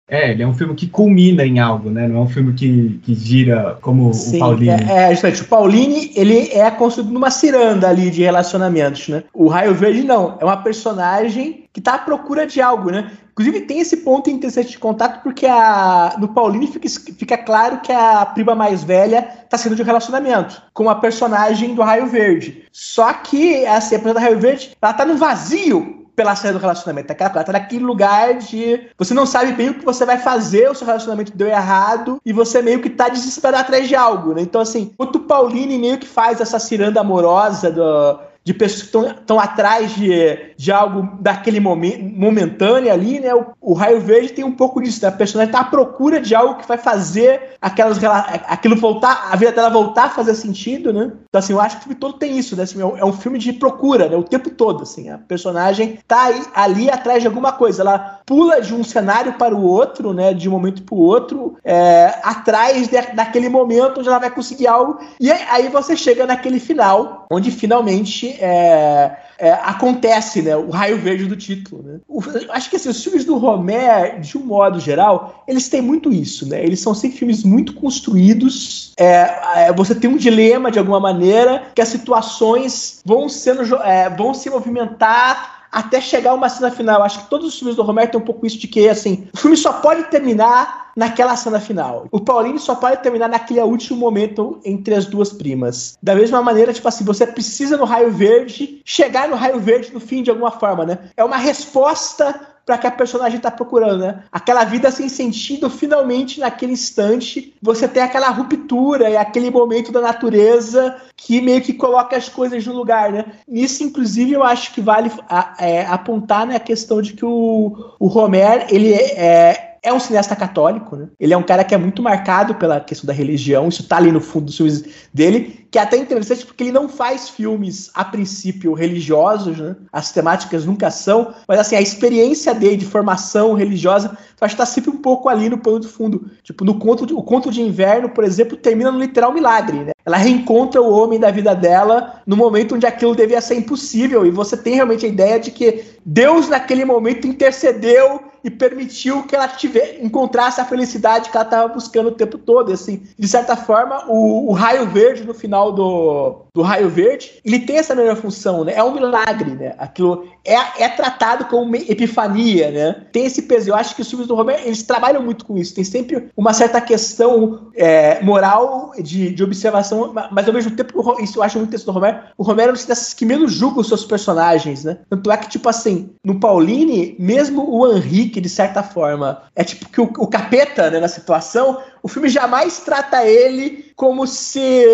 É, ele é um filme que culmina em algo, né? Não é um filme que, que gira como Sim, o Pauline. É, é, justamente. O Pauline, ele é construído numa ciranda ali de relacionamentos, né? O Raio Verde, não. É uma personagem que tá à procura de algo, né? Inclusive, tem esse ponto interessante de contato, porque a, no Pauline fica, fica claro que a prima mais velha tá sendo de um relacionamento com a personagem do Raio Verde. Só que assim, a personagem do Raio Verde, ela tá no vazio pela saída do relacionamento. Aquela coisa, tá naquele lugar de. Você não sabe bem o que você vai fazer, o seu relacionamento deu errado, e você meio que tá desesperado atrás de algo, né? Então, assim, o Pauline meio que faz essa ciranda amorosa do, de pessoas que estão atrás de, de algo daquele momento momentâneo ali, né? O, o, Raio Verde tem um pouco disso, né? A personagem está à procura de algo que vai fazer aquelas aquilo voltar, a vida dela voltar a fazer sentido, né? Então, assim, eu acho que o filme todo tem isso, né? Assim, é, um, é filme de procura, né? O tempo todo, assim. A personagem tá aí, ali atrás de alguma coisa. Ela pula de um cenário para o outro, né? De um momento para o outro, é, atrás de, daquele momento onde ela vai conseguir algo. E aí você chega naquele final, onde finalmente é, é, acontece, né? O raio verde do título, né? O, acho que assim, os filmes do Romer, de um modo geral, eles têm muito isso, né? Eles são sempre filmes muito construídos. É, é você tem um dilema de alguma maneira que as situações vão sendo é, vão se movimentar até chegar uma cena final. Acho que todos os filmes do Romero têm um pouco isso de que, assim, o filme só pode terminar naquela cena final. O Paulinho só pode terminar naquele último momento entre as duas primas. Da mesma maneira, tipo assim, você precisa no raio verde chegar no raio verde no fim de alguma forma, né? É uma resposta para que a personagem está procurando, né? Aquela vida sem sentido, finalmente, naquele instante, você tem aquela ruptura e aquele momento da natureza que meio que coloca as coisas no lugar, né? Nisso, inclusive, eu acho que vale é, apontar né, a questão de que o, o Homer, ele é, é é um cineasta católico, né? Ele é um cara que é muito marcado pela questão da religião, isso tá ali no fundo dos filmes dele, que é até interessante porque ele não faz filmes, a princípio, religiosos, né? As temáticas nunca são, mas assim, a experiência dele de formação religiosa acho que tá sempre um pouco ali no pano de fundo. Tipo, no conto de, o conto de inverno, por exemplo, termina no literal milagre, né? Ela reencontra o homem da vida dela no momento onde aquilo devia ser impossível, e você tem realmente a ideia de que Deus, naquele momento, intercedeu e permitiu que ela tiver, encontrasse a felicidade que ela estava buscando o tempo todo. Assim, de certa forma, o, o, raio verde no final do, do raio verde, ele tem essa mesma função, né? É um milagre, né? Aquilo é, é tratado como uma epifania, né? Tem esse peso. Eu acho que os filmes do Romero, eles trabalham muito com isso. Tem sempre uma certa questão é, moral de, de observação, mas ao mesmo tempo, isso eu acho muito texto do Romero. O Romero é um desses que menos julga os seus personagens, né? Tanto é que, tipo assim, no Pauline, mesmo o Henrique, de certa forma, é tipo que o, o capeta, né, na situação, o filme jamais trata ele como se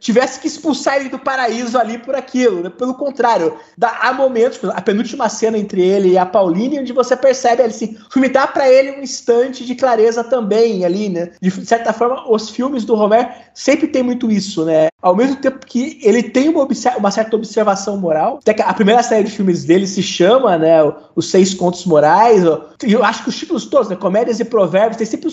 tivesse que expulsar ele do paraíso ali por aquilo. Né? Pelo contrário, dá, há momentos, a penúltima cena entre ele e a Pauline, onde você percebe assim, o filme dá para ele um instante de clareza também ali, né? De certa forma, os filmes do Romer sempre tem muito isso, né? Ao mesmo tempo que ele tem uma, uma certa observação moral. Até que a primeira série de filmes dele se chama, né? Os Seis Contos Morais. Eu acho que os títulos todos, né? Comédias e Provérbios, tem sempre, um,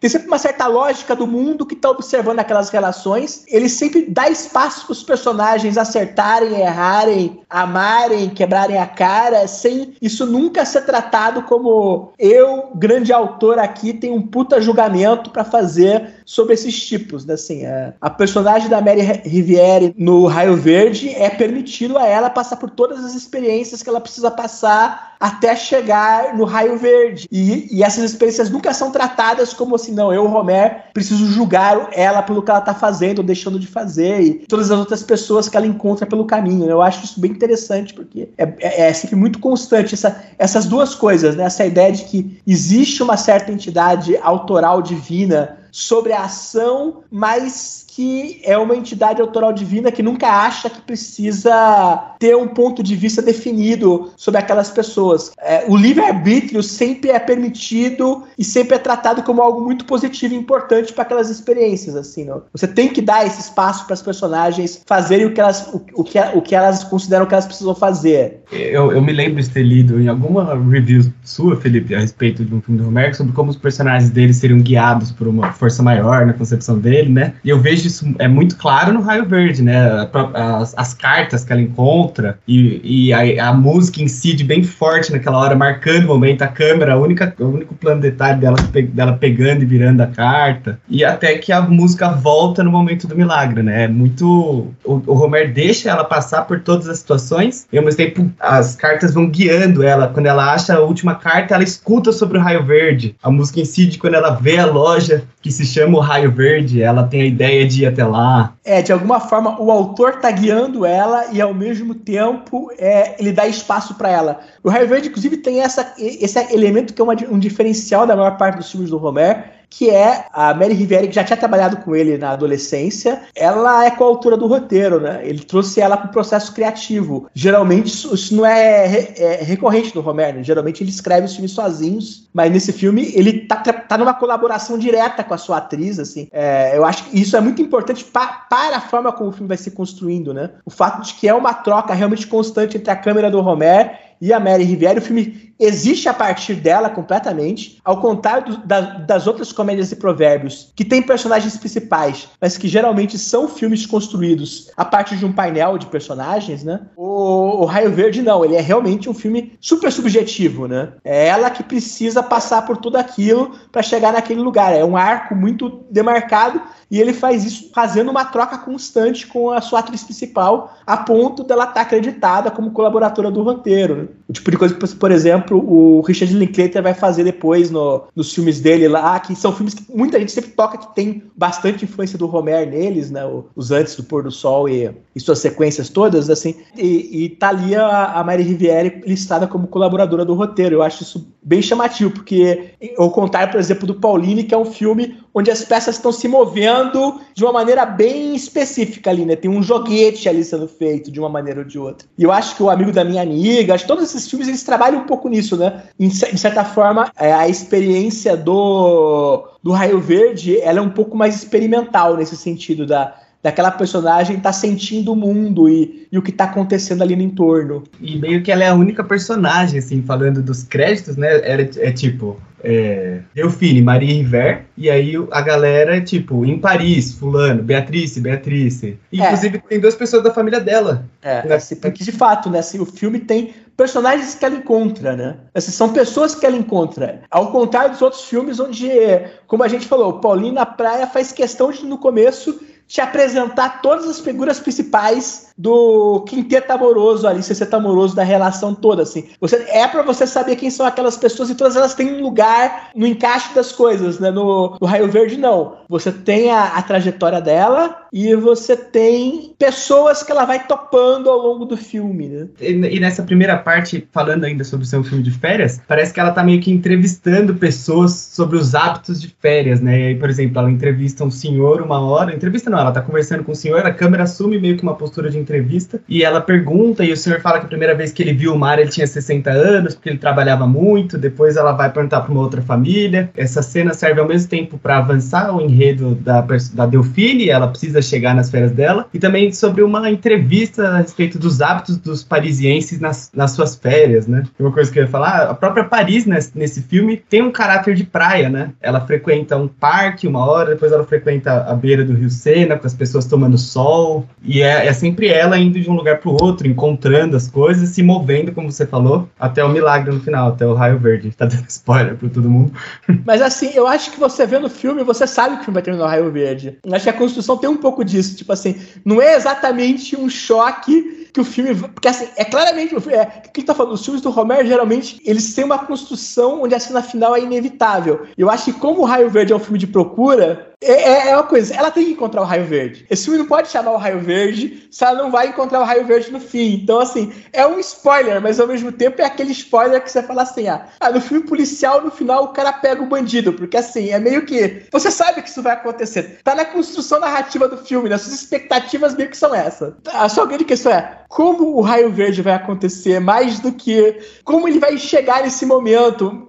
tem sempre uma certa lógica do mundo que está observando aquelas relações. Ele sempre dá espaço para os personagens acertarem, errarem, amarem, quebrarem a cara, sem isso nunca ser tratado como eu, grande autor aqui, tenho um puta julgamento para fazer sobre esses tipos, né? Assim, a, é, a personagem da Mary Riviere no Raio Verde é permitido a ela passar por todas as experiências que ela precisa passar até chegar no Raio Verde. E, e essas experiências nunca são tratadas como assim, não, eu, Romer, preciso julgar ela pelo que ela tá fazendo ou deixando de fazer, e todas as outras pessoas que ela encontra pelo caminho. Eu acho isso bem interessante, porque é, é, é sempre muito constante essa, essas duas coisas, né? Essa ideia de que existe uma certa entidade autoral divina sobre a ação, mas que é uma entidade autoral divina que nunca acha que precisa ter um ponto de vista definido sobre aquelas pessoas. É, o livre-arbítrio sempre é permitido e sempre é tratado como algo muito positivo e importante para aquelas experiências. assim não? Você tem que dar esse espaço para as personagens fazerem o que, elas, o, o, que, o que elas consideram que elas precisam fazer. Eu, eu me lembro de ter lido em alguma review sua, Felipe, a respeito de um filme do Romero, sobre como os personagens dele seriam guiados por uma força maior na concepção dele, né? E eu vejo vejo isso é muito claro no Raio Verde, né? As, as cartas que ela encontra e, e a, a, música incide bem forte naquela hora, marcando o momento, a câmera, a única, o único plano detalhe dela, dela pegando e virando a carta. E até que a música volta no momento do milagre, né? É muito. O, o Homer deixa ela passar por todas as situações e ao mesmo tempo as cartas vão guiando ela. Quando ela acha a última carta, ela escuta sobre o Raio Verde. A música incide quando ela vê a loja que se chama o Raio Verde, ela tem a ideia de até lá. É, de alguma forma, o autor tá guiando ela e ao mesmo tempo é, ele dá espaço para ela. O Raio Verde, inclusive, tem essa, esse elemento que é uma, um diferencial da maior parte dos filmes do Homer, que é a Mary Riviere, que já tinha trabalhado com ele na adolescência, ela é coautora do roteiro, né? Ele trouxe ela para o processo criativo. Geralmente isso, não é, é, recorrente no Homer, né? Geralmente ele escreve os filmes sozinhos, mas nesse filme ele tá, tá numa colaboração direta com a sua atriz, assim. É, eu acho que isso é muito importante pa, para a forma como o filme vai se construindo, né? O fato de que é uma troca realmente constante entre a câmera do Homer e a Mary Riviere. O filme existe a partir dela completamente, ao contrário do, da, das outras comédias e provérbios, que tem personagens principais, mas que geralmente são filmes construídos a partir de um painel de personagens, né? O, o Raio Verde não, ele é realmente um filme super subjetivo, né? É ela que precisa passar por tudo aquilo para chegar naquele lugar. É um arco muito demarcado e ele faz isso fazendo uma troca constante com a sua atriz principal, a ponto dela estar tá acreditada como colaboradora do roteiro. Né? O tipo de coisa que, por exemplo, o Richard Linklater vai fazer depois no, nos filmes dele lá, que são filmes que muita gente sempre toca que tem bastante influência do Homer neles, né? Os Antes do Pôr do Sol e, e suas sequências todas, assim. E, e tá ali a, a Mary Riviere listada como colaboradora do roteiro. Eu acho isso bem chamativo, porque, ao contrário, por exemplo, do Pauline, que é um filme onde as peças estão se movendo de uma maneira bem específica ali, né? Tem um joguete ali sendo feito de uma maneira ou de outra. E eu acho que o amigo da minha amiga, acho que todos esses filmes eles trabalham um pouco nisso, né? Em, em certa forma, é, a experiência do, do Raio Verde ela é um pouco mais experimental nesse sentido da daquela personagem tá sentindo o mundo e, e o que tá acontecendo ali no entorno. E meio que ela é a única personagem, assim, falando dos créditos, né? Era, é tipo, é, Delfine, Maria River, e aí a galera, tipo, em Paris, fulano, Beatrice, Beatrice. É. Inclusive tem duas pessoas da família dela. É, né? porque de fato, né, assim, o filme tem personagens que ela encontra, né? Essas são pessoas que ela encontra. Ao contrário dos outros filmes onde, como a gente falou, Paulinho na praia faz questão de no começo te apresentar todas as figuras principais do quinteto amoroso ali, sexteto amoroso da relação toda, assim. Você, é para você saber quem são aquelas pessoas e todas elas têm um lugar no encaixe das coisas, né? No, no Raio Verde, não. Você tem a, a trajetória dela e você tem pessoas que ela vai topando ao longo do filme, né? E, e nessa primeira parte, falando ainda sobre o seu filme de férias, parece que ela tá meio que entrevistando pessoas sobre os hábitos de férias, né? E aí, por exemplo, ela entrevista um senhor uma hora, entrevista não, não, ela tá conversando com o senhor, a câmera assume meio que uma postura de entrevista, e ela pergunta, e o senhor fala que a primeira vez que ele viu o mar ele tinha 60 anos, porque ele trabalhava muito, depois ela vai perguntar para uma outra família. Essa cena serve ao mesmo tempo para avançar o enredo da, da Delfine, ela precisa chegar nas férias dela, e também sobre uma entrevista a respeito dos hábitos dos parisienses nas, nas suas férias, né? Uma coisa que eu ia falar, a própria Paris nesse, nesse filme tem um caráter de praia, né? Ela frequenta um parque uma hora, depois ela frequenta a beira do Rio Sena, com as pessoas tomando sol. E é, é sempre ela indo de um lugar para o outro, encontrando as coisas, se movendo, como você falou, até o milagre no final, até o raio verde. Tá dando spoiler para todo mundo. Mas assim, eu acho que você vendo o filme, você sabe que o filme vai terminar no raio verde. Acho que a construção tem um pouco disso. Tipo assim, não é exatamente um choque que o filme. Porque assim, é claramente. É, o que ele tá falando? Os filmes do Romero, geralmente, eles têm uma construção onde a cena final é inevitável. Eu acho que, como o Raio Verde é um filme de procura, é, é, é, uma coisa, ela tem que encontrar o raio verde. Esse filme não pode chamar o raio verde se ela não vai encontrar o raio verde no fim. Então, assim, é um spoiler, mas ao mesmo tempo é aquele spoiler que você fala assim: ah, ah no filme policial, no final, o cara pega o bandido. Porque assim, é meio que. Você sabe que isso vai acontecer. Tá na construção narrativa do filme, né? Suas expectativas meio que são essas. A sua grande questão é: como o raio verde vai acontecer, mais do que como ele vai chegar nesse momento,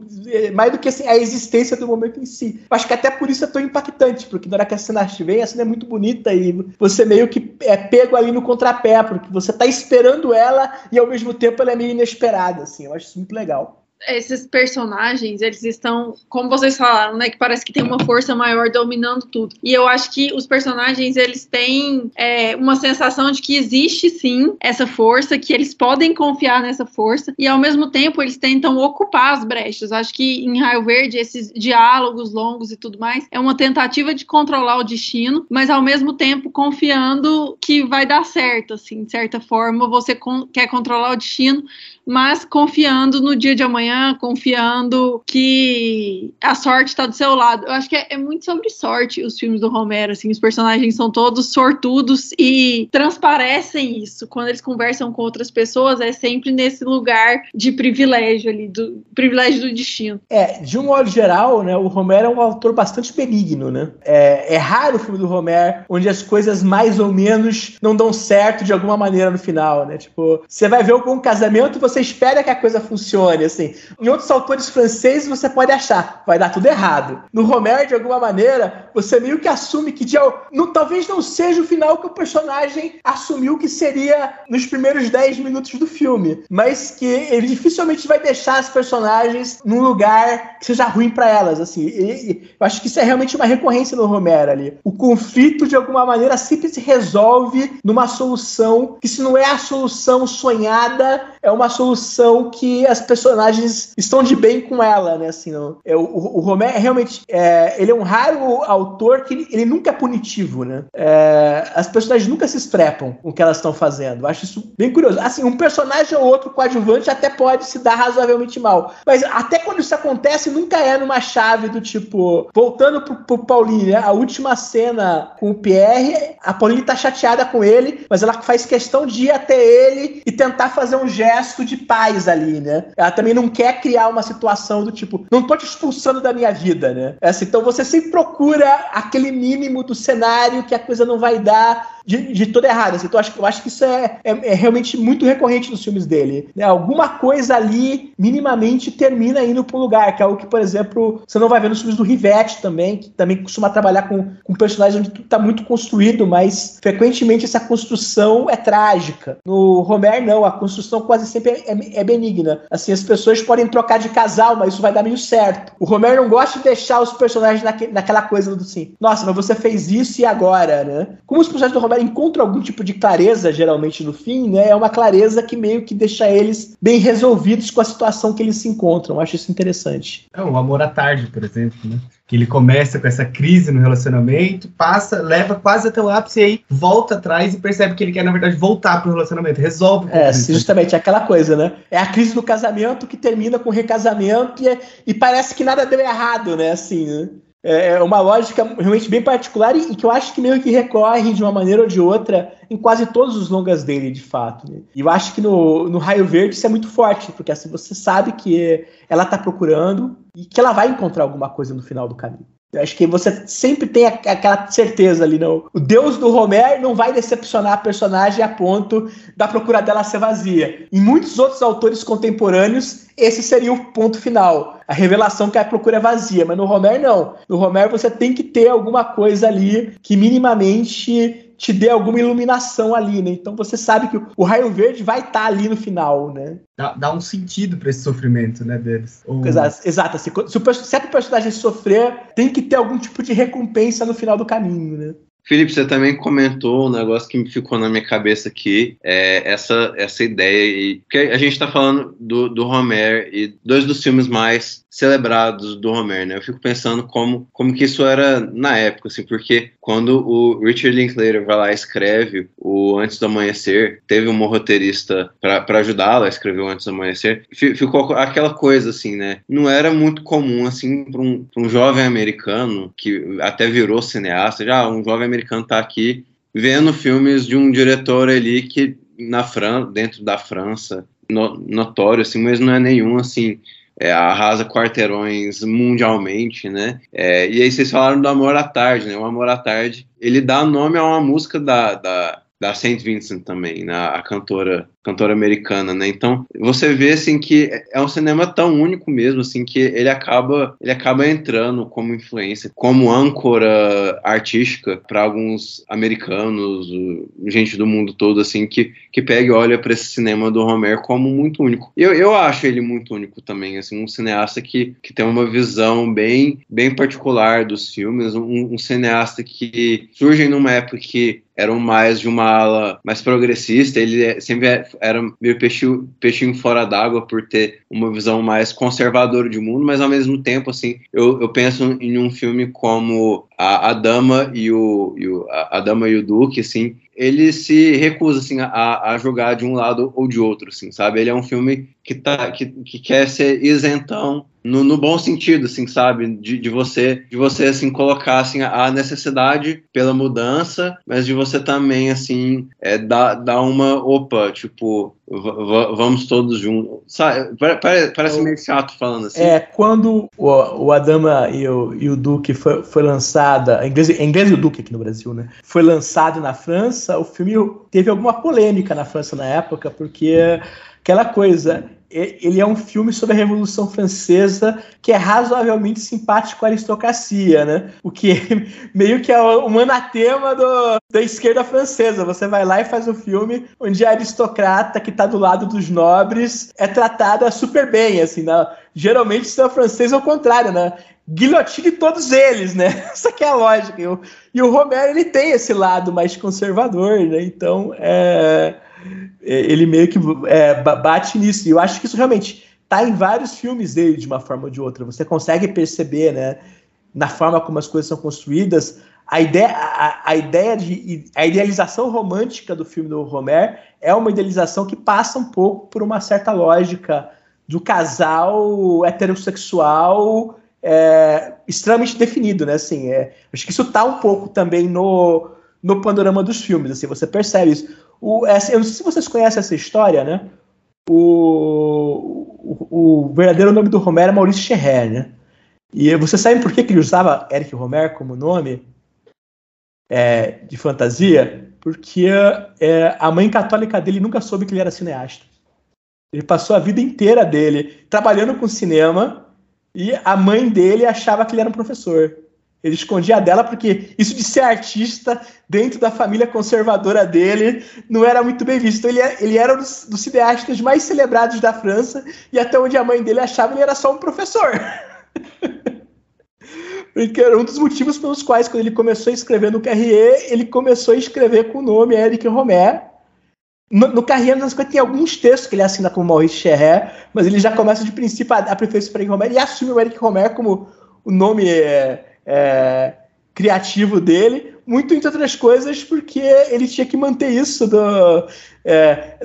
mais do que assim, a existência do momento em si. Acho que até por isso é tão impactante porque na hora que a cena vem, a cena é muito bonita e você meio que é pego ali no contrapé, porque você tá esperando ela e ao mesmo tempo ela é meio inesperada, assim. Eu acho isso muito legal. Esses personagens, eles estão, como vocês falaram, né, que parece que tem uma força maior dominando tudo. E eu acho que os personagens, eles têm é, uma sensação de que existe sim essa força, que eles podem confiar nessa força, e ao mesmo tempo eles tentam ocupar as brechas. Acho que em Raio Verde, esses diálogos longos e tudo mais, é uma tentativa de controlar o destino, mas ao mesmo tempo confiando que vai dar certo, assim, de certa forma, você con quer controlar o destino, mas confiando no dia de amanhã, confiando que a sorte está do seu lado. Eu acho que é, é, muito sobre sorte os filmes do Romero, assim, os personagens são todos sortudos e transparecem isso. Quando eles conversam com outras pessoas, é sempre nesse lugar de privilégio ali, do privilégio do destino. É, de um modo geral, né, o Romero é um autor bastante benigno, né? É, é raro o filme do Romero onde as coisas mais ou menos não dão certo de alguma maneira no final, né? Tipo, você vai ver algum casamento você você espera que a coisa funcione, assim. Em outros autores franceses você pode achar, vai dar tudo errado. No Romero, de alguma maneira, você meio que assume que de, no, talvez não seja o final que o personagem assumiu que seria nos primeiros 10 minutos do filme, mas que ele dificilmente vai deixar as personagens num lugar que seja ruim para elas, assim. E, eu acho que isso é realmente uma recorrência no Romero ali. O conflito, de alguma maneira, sempre se resolve numa solução que, se não é a solução sonhada, é uma solução solução que as personagens estão de bem com ela, né? Assim, não, é, o, o Romero é realmente é, ele é um raro autor que ele, ele nunca é punitivo, né? É, as personagens nunca se estrepam com o que elas estão fazendo. Acho isso bem curioso. Assim, um personagem ou outro coadjuvante até pode se dar razoavelmente mal, mas até quando isso acontece, nunca é numa chave do tipo voltando pro, pro né? A última cena com o Pierre, a Pauline tá chateada com ele, mas ela faz questão de ir até ele e tentar fazer um gesto de paz ali, né? Ela também não quer criar uma situação do tipo, não tô te expulsando da minha vida, né? É assim, então você sempre procura aquele mínimo do cenário que a coisa não vai dar de, de tudo errado. Assim, então, acho, eu acho que isso é, é, é, realmente muito recorrente nos filmes dele. Né? Alguma coisa ali, minimamente, termina indo para um lugar, que é algo que, por exemplo, você não vai ver nos filmes do Rivette também, que também costuma trabalhar com, com personagens onde tudo está muito construído, mas frequentemente essa construção é trágica. No Homer, não, a construção quase sempre é, é, é benigna. Assim, as pessoas podem trocar de casal, mas isso vai dar meio certo. O Homer não gosta de deixar os personagens naque, naquela coisa do assim, nossa, mas você fez isso e agora, né? Como os personagens do Homer encontra algum tipo de clareza, geralmente no fim, né? É uma clareza que meio que deixa eles bem resolvidos com a situação que eles se encontram. Eu acho isso interessante. É, o Amor à Tarde, por exemplo, né? Que ele começa com essa crise no relacionamento, passa, leva quase até o ápice e aí volta atrás e percebe que ele quer, na verdade, voltar pro relacionamento, resolve. É, justamente aquela coisa, né? É a crise do casamento que termina com o recasamento e, é, e parece que nada deu errado, né? Assim, né? É, é uma lógica realmente bem particular e, que eu acho que meio que recorre de uma maneira ou de outra em quase todos os longas dele, de fato. Né? E eu acho que no, no Raio Verde isso é muito forte, porque assim você sabe que ela está procurando e que ela vai encontrar alguma coisa no final do caminho. Eu acho que você sempre tem aquela certeza ali, não. O Deus do Homer não vai decepcionar a personagem a ponto da procura dela ser vazia. Em muitos outros autores contemporâneos, esse seria o ponto final. A revelação que a procura é vazia. Mas no Homer, não. No Homer, você tem que ter alguma coisa ali que minimamente te dê alguma iluminação ali, né? Então você sabe que o raio verde vai estar tá ali no final, né? Dá, dá um sentido para esse sofrimento, né, deles. Ou... Exato, exato. Se, se, o, se é o personagem sofrer, tem que ter algum tipo de recompensa no final do caminho, né? Felipe, você também comentou um negócio que me ficou na minha cabeça aqui, é essa, essa ideia, e, porque a gente está falando do, do Homer e dois dos filmes mais celebrados do Homer, né? Eu fico pensando como, como que isso era na época, assim, porque quando o Richard Linklater vai lá e escreve o Antes do Amanhecer, teve um roteirista para ajudá-lo a escrever o Antes do Amanhecer, ficou aquela coisa, assim, né? Não era muito comum, assim, para um, um jovem americano, que até virou cineasta, já um jovem americano tá aqui vendo filmes de um diretor ali que na França, dentro da França, no, notório, assim, mas não é nenhum, assim, é, arrasa quarteirões mundialmente, né? É, e aí vocês falaram do Amor à Tarde, né? O Amor à Tarde, ele dá nome a uma música da, da, da Saint Vincent também, né, a cantora cantora americana, né? Então você vê assim que é um cinema tão único mesmo, assim que ele acaba ele acaba entrando como influência, como âncora artística para alguns americanos, gente do mundo todo, assim que que pega e olha para esse cinema do Romer como muito único. Eu, eu acho ele muito único também, assim um cineasta que, que tem uma visão bem bem particular dos filmes, um, um cineasta que surge numa época que eram mais de uma ala mais progressista, ele é, sempre é, era meio peixinho, peixinho fora d'água por ter uma visão mais conservadora de mundo, mas ao mesmo tempo, assim, eu, eu penso em um filme como A, a Dama e o, e o a, a, Dama e o Duque, assim, ele se recusa, assim, a, a jogar de um lado ou de outro, assim, sabe? Ele é um filme que, tá, que, que quer ser isentão no, no, bom sentido, assim, sabe? De, de, você, de você, assim, colocar, assim, a necessidade pela mudança, mas de você também, assim, é, dar, dar uma, opa, tipo, vamos todos juntos. Sabe? Parece meio chato falando assim. É, quando o, o Adama e o, e o Duque foi, foi lançada, em inglês, em inglês e o Duque aqui no Brasil, né? Foi lançado na França, o filme teve alguma polêmica na França na época, porque aquela coisa, ele é um filme sobre a Revolução Francesa que é razoavelmente simpático à aristocracia, né? O que é [laughs] meio que é um anatema do, da esquerda francesa. Você vai lá e faz um filme onde a aristocrata que está do lado dos nobres é tratada super bem, assim, né? Geralmente o cinema francês é o contrário, né? Guilhotine todos eles, né? [laughs] Essa que é a lógica. E o, e o Romero, ele tem esse lado mais conservador, né? Então, é é, ele meio que é, bate nisso. E eu acho que isso realmente tá em vários filmes dele, de uma forma ou de outra. Você consegue perceber, né, na forma como as coisas são construídas, a ideia, a, a ideia de a idealização romântica do filme do Romer é uma idealização que passa um pouco por uma certa lógica do casal heterossexual é, extremamente definido, né? Assim, é, acho que isso tá um pouco também no, no panorama dos filmes, assim, você percebe isso. O, essa, eu não sei se vocês conhecem essa história, né? O, o, o verdadeiro nome do Romero é Maurício Scherrer, né? E você sabe por que, que ele usava Eric Romer como nome é, de fantasia? Porque é, a mãe católica dele nunca soube que ele era cineasta. Ele passou a vida inteira dele trabalhando com cinema e a mãe dele achava que ele era um professor. Ele escondia dela porque isso de ser artista dentro da família conservadora dele não era muito bem visto. Ele, é, ele era um dos, dos cineastas mais celebrados da França e até onde a mãe dele achava ele era só um professor. [laughs] porque era um dos motivos pelos quais, quando ele começou a escrever no Carrier, ele começou a escrever com o nome Eric Romer. No, no Carrier, coisas, tem alguns textos que ele assina com Maurice Cherrer, mas ele já começa de princípio a, a preferência para Eric Romer e assume o Eric Romer como o nome é, é, criativo dele, muito entre outras coisas, porque ele tinha que manter isso do. É,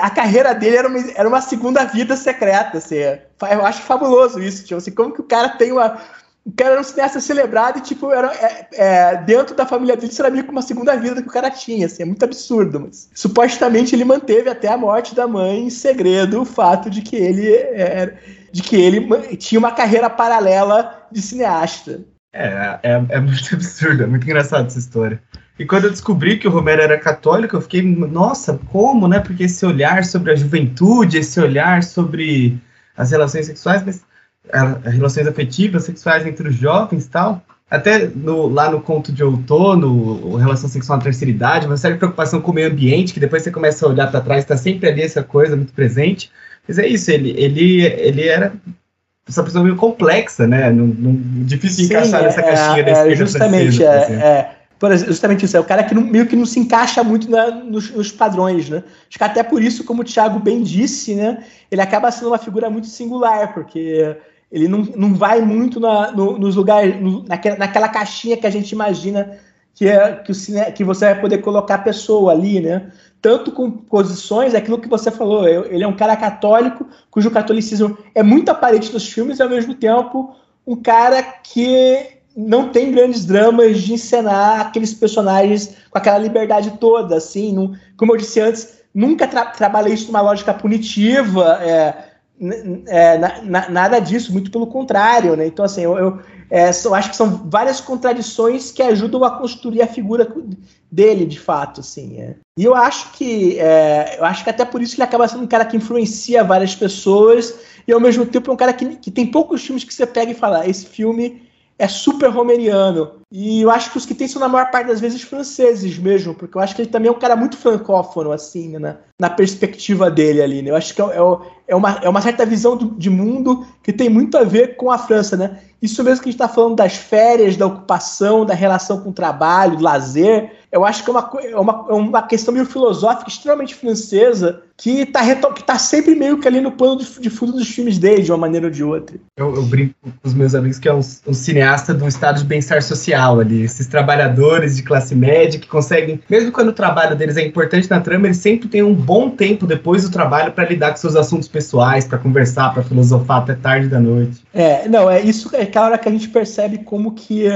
a carreira dele era uma, era uma segunda vida secreta. Assim, eu acho fabuloso isso. Tipo, assim, como que o cara tem uma. O cara era um cineasta celebrado e, tipo, era, é, é, dentro da família dele, isso era meio que uma segunda vida que o cara tinha, assim, é muito absurdo, mas supostamente ele manteve até a morte da mãe em segredo o fato de que ele era, de que ele tinha uma carreira paralela de cineasta. É, é, é muito [laughs] absurdo, é muito engraçado essa história. E quando eu descobri que o Romero era católico, eu fiquei, nossa, como, né? Porque esse olhar sobre a juventude, esse olhar sobre as relações sexuais, mas as relações afetivas, sexuais entre os jovens e tal. Até no, lá no conto de outono, relação sexual na terceira idade, uma de preocupação com o meio ambiente, que depois você começa a olhar para trás, está sempre ali essa coisa muito presente. Mas é isso, ele, ele, ele era essa pessoa meio complexa, né? Não, não, difícil Sim, encaixar é, nessa caixinha é, da é, Justamente, é, é, justamente isso. É o cara que não, meio que não se encaixa muito na, nos, nos, padrões, né? Acho que até por isso, como o Thiago bem disse, né? Ele acaba sendo uma figura muito singular, porque ele não, não vai muito na, no, nos lugares, no, naquela, naquela caixinha que a gente imagina que, é, que, o cine, que você vai poder colocar a pessoa ali, né? tanto com posições, é aquilo que você falou, ele é um cara católico, cujo catolicismo é muito aparente nos filmes, e ao mesmo tempo um cara que não tem grandes dramas de encenar aqueles personagens com aquela liberdade toda, assim, não, como eu disse antes, nunca tra trabalhei isso numa lógica punitiva, é, é, na, na, nada disso, muito pelo contrário, né? Então, assim, eu, eu é, eu acho que são várias contradições que ajudam a construir a figura dele, de fato, assim. É. E eu acho que é, eu acho que até por isso que ele acaba sendo um cara que influencia várias pessoas e ao mesmo tempo é um cara que, que tem poucos filmes que você pega e fala, esse filme é super romeriano. E eu acho que os que tem são, na maior parte das vezes, franceses mesmo, porque eu acho que ele também é um cara muito francófono, assim, né, na, perspectiva dele ali, né? Eu acho que é, é, é, uma, é uma certa visão do, de mundo que tem muito a ver com a França, né? Isso mesmo que a gente está falando das férias, da ocupação, da relação com o trabalho, do lazer, eu acho que é uma, é uma, é uma questão meio filosófica, extremamente francesa, que está tá sempre meio que ali no plano de, de, fundo dos filmes dele, de uma maneira ou de outra. Eu, eu brinco com os meus amigos que é um, um cineasta do estado de bem-estar social ali, esses trabalhadores de classe média que conseguem, mesmo quando o trabalho deles é importante na trama, eles sempre têm um bom tempo depois do trabalho para lidar com seus assuntos pessoais, para conversar, para filosofar até tarde da noite. É, não, é isso é aquela hora que a gente percebe como que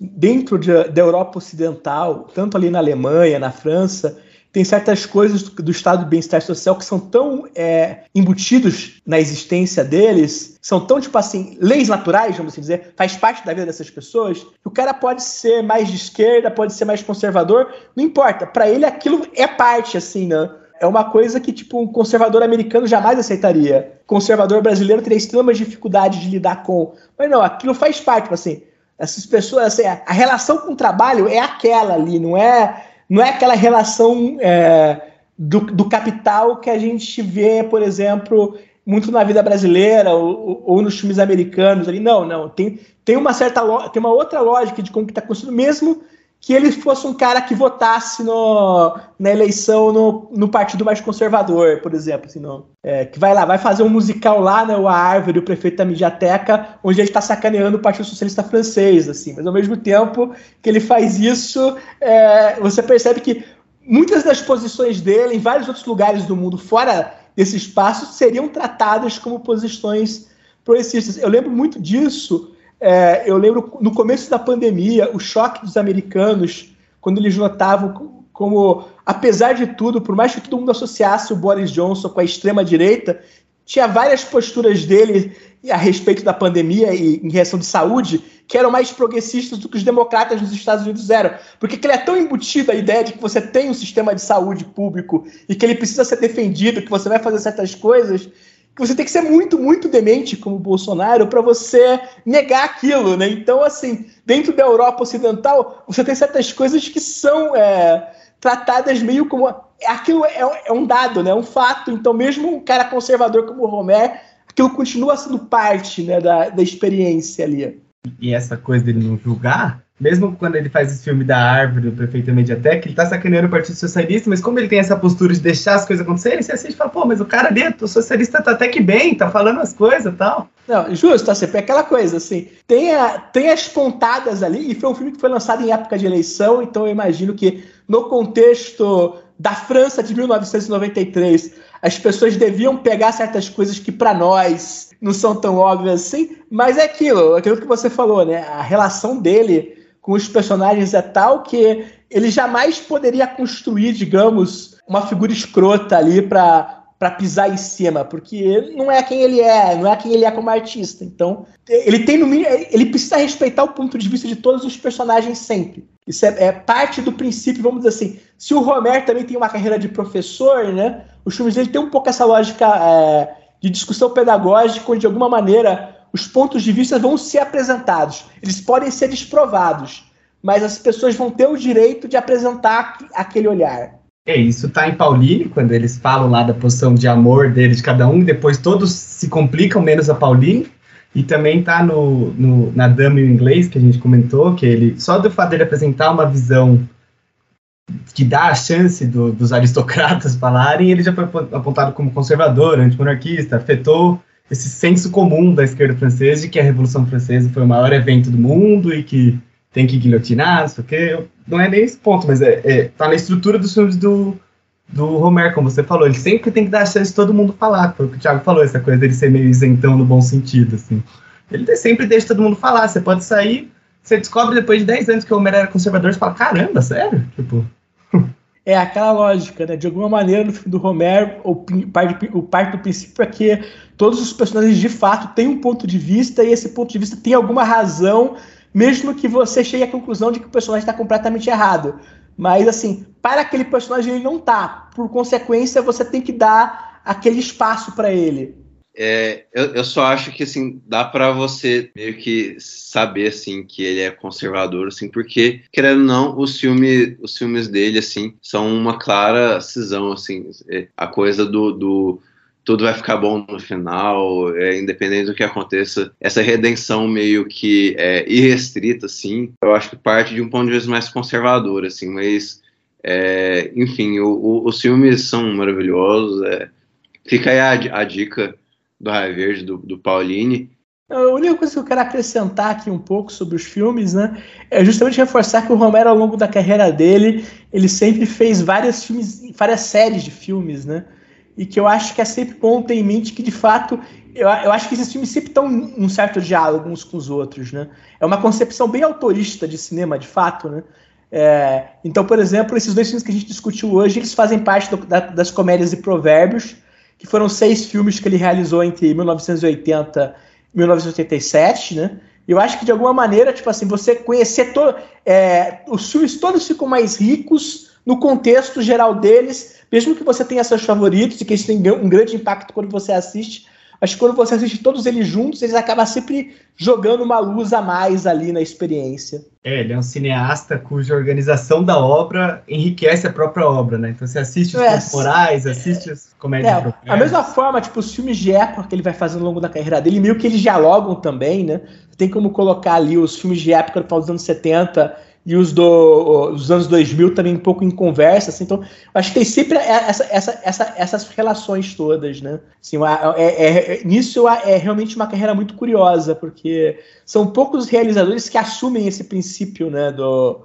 dentro de, da Europa Ocidental, tanto ali na Alemanha, na França, tem certas coisas do, do estado de bem-estar social que são tão é, embutidos na existência deles, são tão, tipo assim, leis naturais, vamos assim dizer, faz parte da vida dessas pessoas, que o cara pode ser mais de esquerda, pode ser mais conservador, não importa. Para ele, aquilo é parte, assim, né? É uma coisa que, tipo, um conservador americano jamais aceitaria. Conservador brasileiro teria extremas dificuldades de lidar com. Mas não, aquilo faz parte, tipo assim, essas pessoas, assim, a relação com o trabalho é aquela ali, não é, não é aquela relação é, do, do, capital que a gente vê, por exemplo, muito na vida brasileira ou, ou nos filmes americanos ali. Não, não. Tem, tem uma certa tem uma outra lógica de como que está construído, mesmo que ele fosse um cara que votasse no, na eleição no, no partido mais conservador, por exemplo, assim, no, é, que vai lá, vai fazer um musical lá, né, o Árvore, o prefeito da Mediateca, onde ele está sacaneando o Partido Socialista francês, assim, mas ao mesmo tempo que ele faz isso, é, você percebe que muitas das posições dele em vários outros lugares do mundo, fora desse espaço, seriam tratadas como posições progressistas. Eu lembro muito disso é, eu lembro no começo da pandemia, o choque dos americanos, quando eles notavam como, apesar de tudo, por mais que todo mundo associasse o Boris Johnson com a extrema-direita, tinha várias posturas dele a respeito da pandemia e em relação de saúde que eram mais progressistas do que os democratas nos Estados Unidos eram. Porque ele é tão embutido a ideia de que você tem um sistema de saúde público e que ele precisa ser defendido, que você vai fazer certas coisas, que você tem que ser muito, muito demente como Bolsonaro para você negar aquilo, né? Então, assim, dentro da Europa Ocidental, você tem certas coisas que são é, tratadas meio como aquilo é, é, um dado, né? Um fato. Então, mesmo um cara conservador como o Romer, aquilo continua sendo parte né, da, da experiência ali. E essa coisa dele não julgar mesmo quando ele faz esse filme da árvore, do prefeito Mediatek, ele tá sacaneando o Partido Socialista, mas como ele tem essa postura de deixar as coisas acontecerem, você assiste e fala, pô, mas o cara ali, o socialista tá até que bem, tá falando as coisas e tal. Não, justo, sempre é aquela coisa, assim, tem, a, tem as pontadas ali, e foi um filme que foi lançado em época de eleição, então eu imagino que no contexto da França de 1993, as pessoas deviam pegar certas coisas que para nós não são tão óbvias assim, mas é aquilo, aquilo que você falou, né? A relação dele com os personagens é tal que ele jamais poderia construir, digamos, uma figura escrota ali para para pisar em cima, porque não é quem ele é, não é quem ele é como artista. Então, ele tem no mínimo, ele precisa respeitar o ponto de vista de todos os personagens sempre. Isso é, é, parte do princípio, vamos dizer assim. Se o Romer também tem uma carreira de professor, né? Os filmes dele tem um pouco essa lógica é, de discussão pedagógica, onde de alguma maneira os pontos de vista vão ser apresentados. Eles podem ser desprovados, mas as pessoas vão ter o direito de apresentar aquele olhar. É, isso tá em Pauline, quando eles falam lá da posição de amor dele de cada um, depois todos se complicam, menos a Pauline. E também tá no, no, na Dama em inglês, que a gente comentou, que ele, só do fato dele apresentar uma visão que dá a chance do, dos aristocratas [laughs] falarem, ele já foi apontado como conservador, antimonarquista, afetou esse senso comum da esquerda francesa de que a Revolução Francesa foi o maior evento do mundo e que tem que guilhotinar, não sei o quê. Não é nem esse ponto, mas é, é, tá na estrutura dos filmes do, do Homer, como você falou. Ele sempre tem que dar a chance de todo mundo falar. Foi o que o Thiago falou, essa coisa dele ser meio isentão no bom sentido, assim. Ele sempre deixa todo mundo falar. Você pode sair, você descobre depois de 10 anos que o Homer era conservador, você fala, caramba, sério? Tipo... É aquela lógica, né? De alguma maneira, no filme do Romero, o, parte, o parte do princípio é que todos os personagens de fato têm um ponto de vista e esse ponto de vista tem alguma razão, mesmo que você chegue à conclusão de que o personagem está completamente errado. Mas, assim, para aquele personagem ele não tá. Por consequência, você tem que dar aquele espaço para ele. É, eu, eu, só acho que assim dá para você meio que saber assim que ele é conservador assim porque querendo ou não os filmes os filmes dele assim são uma clara cisão assim é, a coisa do, do tudo vai ficar bom no final, é, independente do que aconteça. Essa redenção meio que é, irrestrita, assim, eu acho que parte de um ponto de vista mais conservador, assim, mas, é, enfim, o, o, os filmes são maravilhosos. É. fica aí a, a, dica do Raio Verde, do, do Pauline. A única coisa que eu quero acrescentar aqui um pouco sobre os filmes, né, é justamente reforçar que o Romero, ao longo da carreira dele, ele sempre fez várias filmes, várias séries de filmes, né, e que eu acho que é sempre bom ter em mente que, de fato, eu, eu acho que esses filmes sempre estão um certo diálogo uns com os outros, né? É uma concepção bem autorista de cinema, de fato, né? É, então, por exemplo, esses dois filmes que a gente discutiu hoje, eles fazem parte do, da, das comédias e provérbios, que foram seis filmes que ele realizou entre 1980 e 1987, né? Eu acho que de alguma maneira, tipo assim, você conhecer todo, é, os filmes todos ficam mais ricos no contexto geral deles mesmo que você tenha seus favoritos e que eles tenham um grande impacto quando você assiste, acho que quando você assiste todos eles juntos, eles acabam sempre jogando uma luz a mais ali na experiência. É, ele é um cineasta cuja organização da obra enriquece a própria obra, né? Então você assiste os é, temporais, assiste as comédias. É, a mesma forma, tipo, os filmes de época que ele vai fazendo ao longo da carreira dele, meio que eles dialogam também, né? Tem como colocar ali os filmes de época dos anos 70 e os do, dos anos 2000 também um pouco em conversa, assim, então acho que tem sempre essa, essa, essa, essas relações todas, né? Assim, é, é, é, nisso é realmente uma carreira muito curiosa, porque são poucos realizadores que assumem esse princípio, né, do,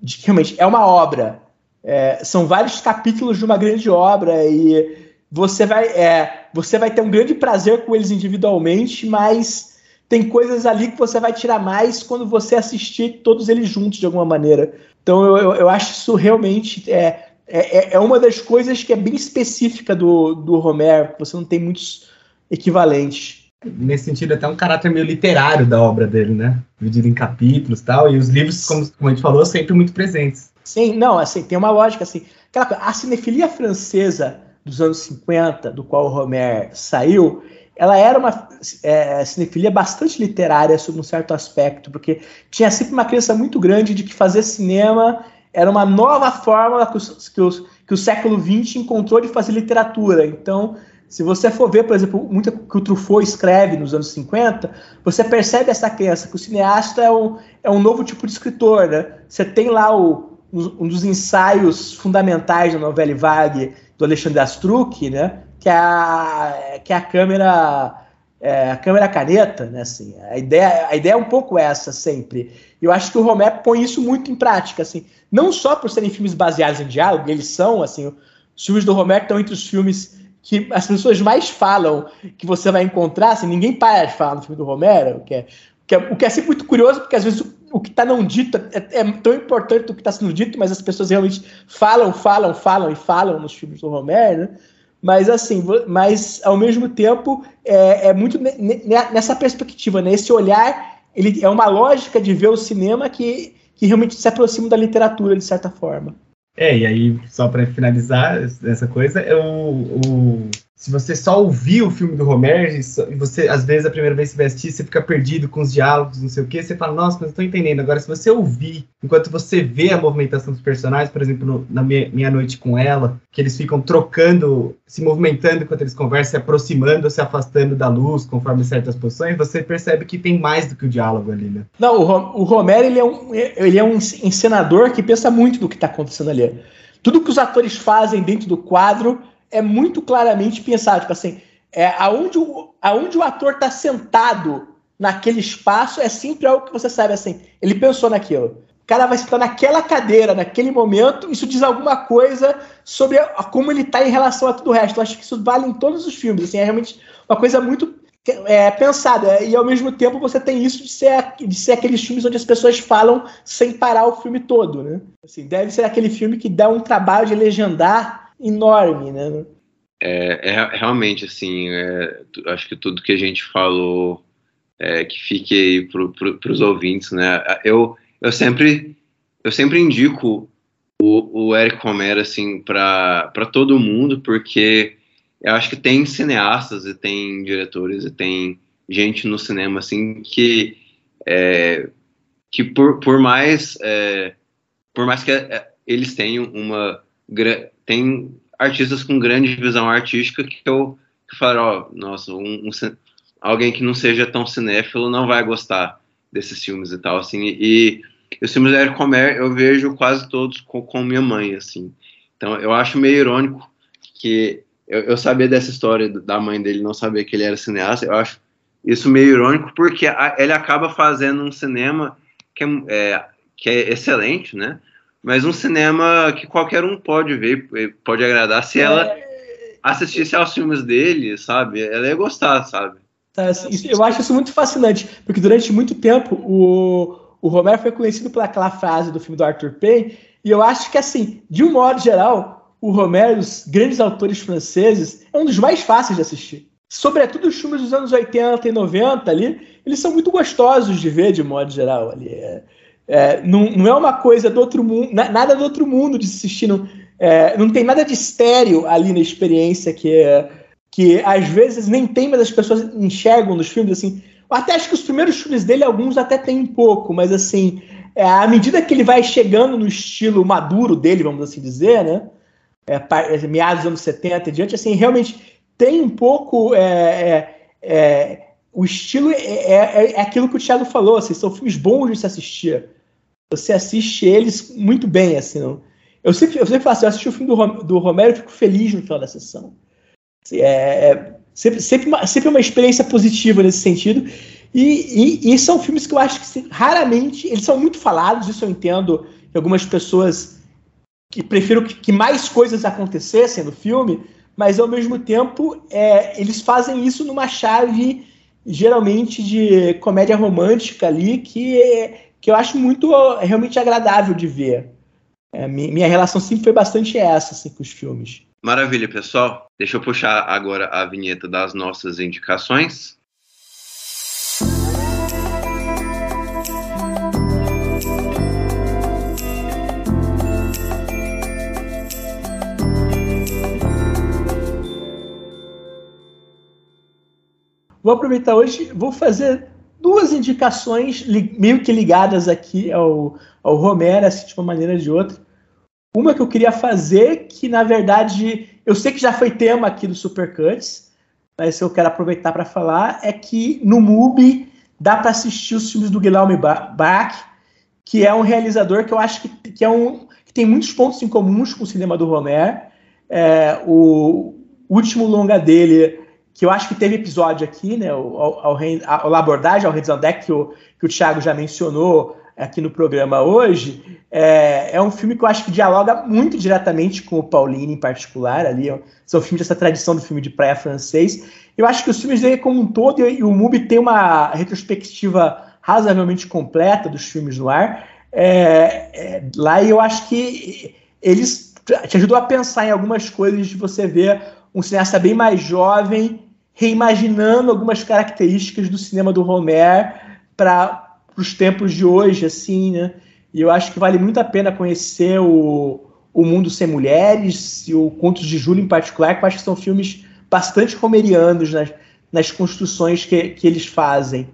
de que realmente é uma obra, é, são vários capítulos de uma grande obra e você vai, é, você vai ter um grande prazer com eles individualmente, mas tem coisas ali que você vai tirar mais quando você assistir todos eles juntos de alguma maneira. Então eu, eu, eu acho isso realmente é, é, é, uma das coisas que é bem específica do, do Romero, você não tem muitos equivalentes. Nesse sentido, até um caráter meio literário da obra dele, né? Dividido em capítulos e tal, e os livros, como, como a gente falou, sempre muito presentes. Sim, não, assim, tem uma lógica assim. Aquela, a cinefilia francesa dos anos 50, do qual o Romero saiu, ela era uma é, cinefilia bastante literária sob um certo aspecto, porque tinha sempre uma crença muito grande de que fazer cinema era uma nova forma que, os, que, os, que o século XX encontrou de fazer literatura. Então, se você for ver, por exemplo, muito que o Truffaut escreve nos anos 50, você percebe essa crença, que o cineasta é um, é um novo tipo de escritor. Né? Você tem lá o, um dos ensaios fundamentais da novela Vague do Alexandre Astruc, né? Que a, que a câmera é, a câmera caneta, né? Assim, a ideia, a ideia é um pouco essa sempre. Eu acho que o Romero põe isso muito em prática, assim, não só por serem filmes baseados em diálogo, eles são, assim, os filmes do Romero estão entre os filmes que as pessoas mais falam que você vai encontrar, assim, ninguém para de falar no filme do Romero, o que é, o que é, o que é sempre muito curioso, porque às vezes o, o que está não dito é, é, tão importante do que está sendo dito, mas as pessoas realmente falam, falam, falam e falam nos filmes do Romero, né? Mas assim, mas ao mesmo tempo é, é muito nessa perspectiva, né? Olhar, ele é uma lógica de ver o cinema que, que realmente se aproxima da literatura de certa forma. É, e aí, só para finalizar essa coisa, é o se você só ouvir o filme do Romero, e você, às vezes, a primeira vez que vai assistir, você fica perdido com os diálogos, não sei o quê, você fala, nossa, mas eu tô entendendo. Agora, se você ouvir, enquanto você vê a movimentação dos personagens, por exemplo, no, na minha, minha Noite com Ela, que eles ficam trocando, se movimentando enquanto eles conversam, se aproximando, se afastando da luz, conforme certas posições, você percebe que tem mais do que o diálogo ali, né? Não, o, o Romero, ele é, um, ele é um encenador que pensa muito do que tá acontecendo ali. Tudo que os atores fazem dentro do quadro é muito claramente pensado, tipo assim, é, aonde, o, aonde o ator está sentado naquele espaço é sempre algo que você sabe assim, ele pensou naquilo. O cara vai sentar naquela cadeira, naquele momento, isso diz alguma coisa sobre a, como ele está em relação a tudo o resto. Eu acho que isso vale em todos os filmes, assim, é realmente uma coisa muito é, pensado. É, e ao mesmo tempo você tem isso de ser, de ser aqueles filmes onde as pessoas falam sem parar o filme todo, né? Assim, deve ser aquele filme que dá um trabalho de legendar enorme, né? É, é realmente assim, é, acho que tudo que a gente falou é, que fique aí para os ouvintes, né? Eu, eu sempre eu sempre indico o, o Eric Romero assim para todo mundo porque eu acho que tem cineastas e tem diretores e tem gente no cinema assim que é, que por, por mais é, por mais que é, eles tenham uma tem artistas com grande visão artística que eu que ó, nossa, um, um, alguém que não seja tão cinéfilo não vai gostar desses filmes e tal, assim, e, e os filmes da Eric Romer eu vejo quase todos com, com minha mãe, assim, então eu acho meio irônico que eu, eu sabia dessa história da mãe dele não saber que ele era cineasta, eu acho isso meio irônico, porque a, ele acaba fazendo um cinema que é, é, que é excelente, né? Mas um cinema que qualquer um pode ver, pode agradar. Se ela é. assistisse aos filmes dele, sabe? Ela ia gostar, sabe? Tá, eu acho isso muito fascinante, porque durante muito tempo o, o Romero foi conhecido pelaquela frase do filme do Arthur Penn, e eu acho que, assim, de um modo geral, o Romero, os grandes autores franceses, é um dos mais fáceis de assistir. Sobretudo os filmes dos anos 80 e 90 ali, eles são muito gostosos de ver de modo geral ali. É, é, não, não, é uma coisa do outro mundo, nada do outro mundo de assistir. Não, é, não tem nada de estéreo ali na experiência que, é, que às vezes nem tem, mas as pessoas enxergam nos filmes assim. Até acho que os primeiros filmes dele, alguns até tem um pouco, mas assim, é, à medida que ele vai chegando no estilo maduro dele, vamos assim dizer, né? é, é, meados dos anos 70 e diante, assim, realmente tem um pouco. É o estilo é, é, aquilo que o Thiago falou, assim, são filmes bons de se assistir. Você assiste eles muito bem, assim. Não? Eu sempre, eu sempre falo assim, eu assisti o filme do, do Romero e fico feliz no final da sessão. Assim, é, sempre, sempre, uma, sempre uma experiência positiva nesse sentido. E, e, e, são filmes que eu acho que raramente, eles são muito falados, isso eu entendo, algumas pessoas que prefiro que, que, mais coisas acontecessem no filme, mas ao mesmo tempo é, eles fazem isso numa chave geralmente de comédia romântica ali que, que eu acho muito realmente agradável de ver. É, minha relação sempre foi bastante essa assim, com os filmes. Maravilha, pessoal. Deixa eu puxar agora a vinheta das nossas indicações. Vou aproveitar hoje, vou fazer duas indicações meio que ligadas aqui ao, ao Romero, assim, de uma maneira ou de outra. Uma que eu queria fazer, que na verdade eu sei que já foi tema aqui do Supercuts, mas eu quero aproveitar para falar, é que no MUBI dá para assistir os filmes do Guilherme Bach, que é um realizador que eu acho que, que é um que tem muitos pontos em comuns com o cinema do Romero. É, o último longa dele que eu acho que teve episódio aqui, né, ao, ao, ao abordagem, ao Redesandec, que o, que o Thiago já mencionou aqui no programa hoje, é, é, um filme que eu acho que dialoga muito diretamente com o Paulini em particular, ali, são filmes dessa tradição do filme de praia francês. Eu acho que os filmes dele como um todo, e, e o MUBI tem uma retrospectiva razoavelmente completa dos filmes no ar, é, é, lá eu acho que eles te ajudou a pensar em algumas coisas de você ver um cineasta bem mais jovem reimaginando algumas características do cinema do Romer para os tempos de hoje, assim, né? E eu acho que vale muito a pena conhecer o, o Mundo Sem Mulheres e o Contos de Júlio em particular, que eu acho que são filmes bastante romerianos nas, nas construções que, que eles fazem.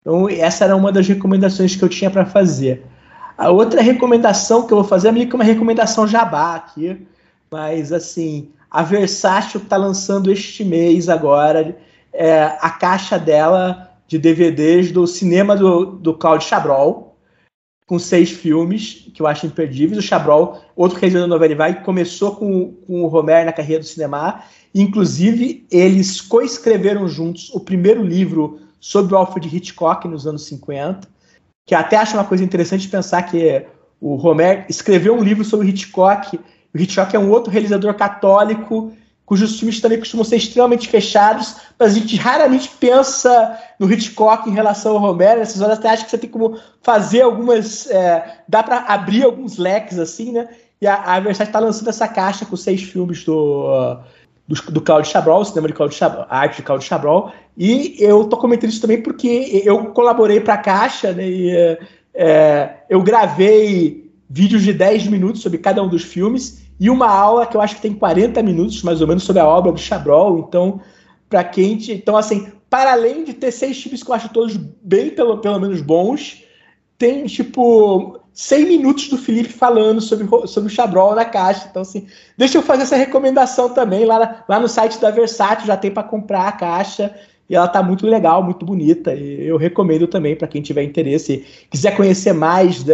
Então, essa era uma das recomendações que eu tinha para fazer. A outra recomendação que eu vou fazer é meio que uma recomendação jabá aqui, mas assim, a Versátil está lançando este mês agora é, a caixa dela de DVDs do cinema do, do Claudio Chabrol, com seis filmes, que eu acho imperdíveis. O Chabrol, outro realizador da novela vai, começou com, com o Romero na carreira do cinema. Inclusive, eles coescreveram juntos o primeiro livro sobre o Alfred Hitchcock nos anos 50, que até acho uma coisa interessante pensar que o Romero escreveu um livro sobre Hitchcock Hitchcock é um outro realizador católico cujos filmes também costumam ser extremamente fechados, mas a gente raramente pensa no Hitchcock em relação ao Romero. Nessas horas até acho que você tem como fazer algumas. É, dá para abrir alguns leques assim, né? E a, a Versace está lançando essa caixa com seis filmes do, do, do Claudio Chabrol, o cinema de Claudio Chabrol, a arte de Claudio Chabrol. E eu tô comentando isso também porque eu colaborei para a caixa, né? E, é, eu gravei vídeos de 10 minutos sobre cada um dos filmes e uma aula que eu acho que tem 40 minutos, mais ou menos, sobre a obra do Chabrol. Então, para quem. Então, assim, para além de ter seis filmes que eu acho todos bem, pelo, pelo menos, bons, tem, tipo, 100 minutos do Felipe falando sobre, sobre o Chabrol na caixa. Então, assim, deixa eu fazer essa recomendação também. Lá, lá no site da Versátil já tem para comprar a caixa. E ela tá muito legal, muito bonita. E eu recomendo também para quem tiver interesse. Quiser conhecer mais de,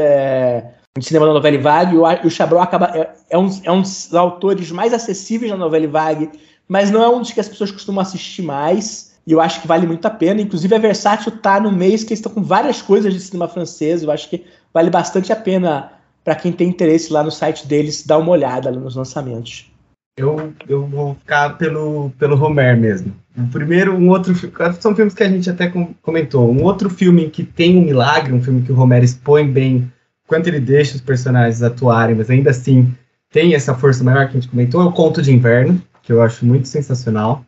de cinema da novela vague, o, Chabrol acaba, é, é, um, é um dos autores mais acessíveis da novela vague, mas não é um dos que as pessoas costumam assistir mais. E eu acho que vale muito a pena. Inclusive, a Versátil tá no mês que eles estão com várias coisas de cinema francês. Eu acho que vale bastante a pena para quem tem interesse lá no site deles dar uma olhada nos lançamentos. Eu, eu vou ficar pelo, pelo Romer mesmo. Primeiro, um outro são filmes que a gente até comentou. Um outro filme que tem um milagre, um filme que o Romer expõe bem quanto ele deixa os personagens atuarem, mas ainda assim tem essa força maior que a gente comentou, é o Conto de Inverno, que eu acho muito sensacional.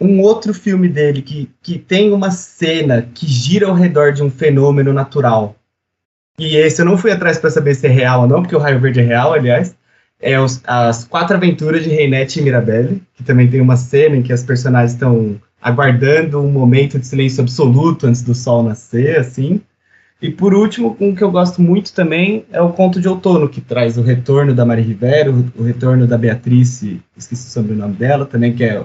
Um outro filme dele que, que tem uma cena que gira ao redor de um fenômeno natural, e esse eu não fui atrás para saber se é real ou não, porque o Raio Verde é real, aliás. É os, as quatro aventuras de Reinette e Mirabelle, que também tem uma cena em que as personagens estão aguardando um momento de silêncio absoluto antes do sol nascer, assim. E por último, um que eu gosto muito também é o Conto de Outono, que traz o retorno da Maria Rivero, o retorno da Beatriz, esqueci o sobrenome dela também, que é,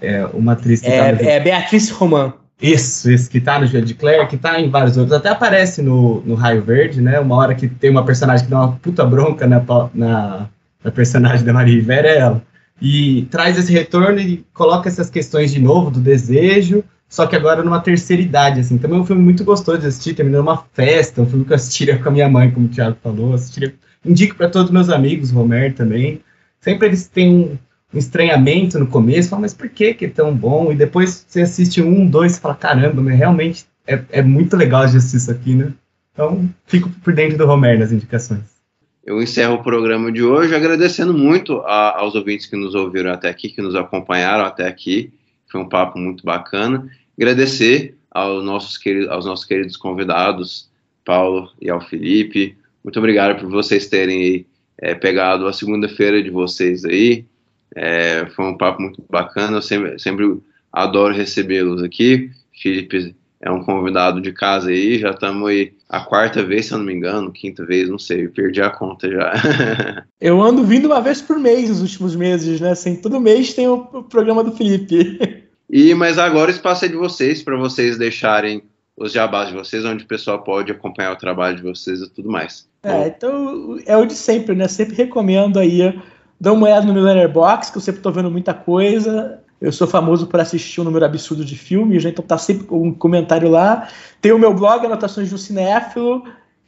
é uma atriz que é, tá é Beatriz Roman. Isso, isso, que tá no Joelho de Claire, que tá em vários outros. Até aparece no, no Raio Verde, né? Uma hora que tem uma personagem que dá uma puta bronca na, na, na personagem da Maria Rivera, é ela. E traz esse retorno e coloca essas questões de novo do desejo, só que agora numa terceira idade, assim. Também é um filme muito gostoso de assistir, terminando uma festa, um filme que eu assistiria com a minha mãe, como o Thiago falou. Assistiria, indico para todos os meus amigos, Romer também. Sempre eles têm um, um estranhamento no começo, fala, mas por que que é tão bom? E depois você assiste um, dois, e fala, caramba, mas realmente é, é muito legal assistir isso aqui, né? Então, fico por dentro do Romer nas indicações. Eu encerro o programa de hoje agradecendo muito a, aos ouvintes que nos ouviram até aqui, que nos acompanharam até aqui. Foi um papo muito bacana. Agradecer aos nossos queridos, aos nossos queridos convidados, Paulo e ao Felipe. Muito obrigado por vocês terem é, pegado a segunda-feira de vocês aí, é, foi um papo muito bacana, eu sempre, sempre adoro recebê-los aqui. Felipe é um convidado de casa aí, já estamos aí a quarta vez, se eu não me engano, quinta vez, não sei, perdi a conta já. [laughs] eu ando vindo uma vez por mês nos últimos meses, né? Assim, todo mês tem o programa do Felipe. E mas agora o espaço é de vocês para vocês deixarem os jabás de vocês, onde o pessoal pode acompanhar o trabalho de vocês e tudo mais. É, então é o de sempre, né? Sempre recomendo aí Dá uma olhada no meu Letterboxd, que eu sempre estou vendo muita coisa. Eu sou famoso por assistir um número absurdo de filmes, né? então tá sempre um comentário lá. Tem o meu blog, Anotações do Cinéfilo,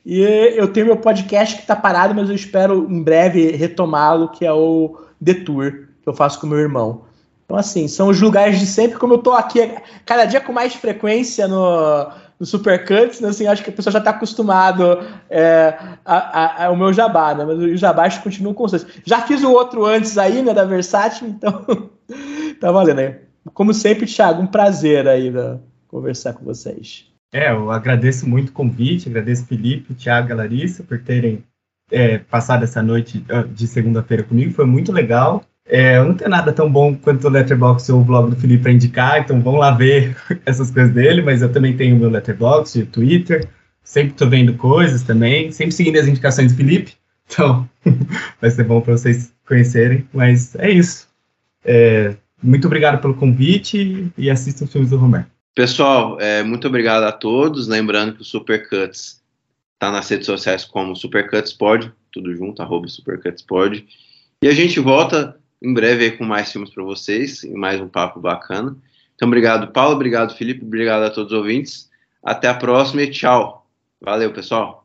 e eu tenho meu podcast que está parado, mas eu espero em breve retomá-lo, que é o The Tour, que eu faço com meu irmão. Então, assim, são os lugares de sempre, como eu estou aqui cada dia com mais frequência no, no Supercuts, né, assim, acho que a pessoa já está acostumado é, ao meu jabá, né? Mas os jabás continuam constantes. Já fiz o outro antes aí, né, da Versátil, então [laughs] tá valendo né? Como sempre, Thiago, um prazer aí né, conversar com vocês. É, eu agradeço muito o convite, agradeço Felipe, Thiago e Larissa por terem é, passado essa noite de segunda-feira comigo, foi muito legal. É, eu não tenho nada tão bom quanto o Letterboxd ou o blog do Felipe para indicar, então vão lá ver [laughs] essas coisas dele, mas eu também tenho o meu Letterboxd, Twitter, sempre estou vendo coisas também, sempre seguindo as indicações do Felipe, então [laughs] vai ser bom para vocês conhecerem, mas é isso. É, muito obrigado pelo convite e assistam os filmes do Romero. Pessoal, é, muito obrigado a todos, lembrando que o Supercuts está nas redes sociais como SupercutsPod, tudo junto, arroba SupercutsPod, e a gente volta em breve aí com mais filmes para vocês e mais um papo bacana. Então, obrigado, Paulo, obrigado, Felipe, obrigado a todos os ouvintes. Até a próxima e tchau. Valeu, pessoal.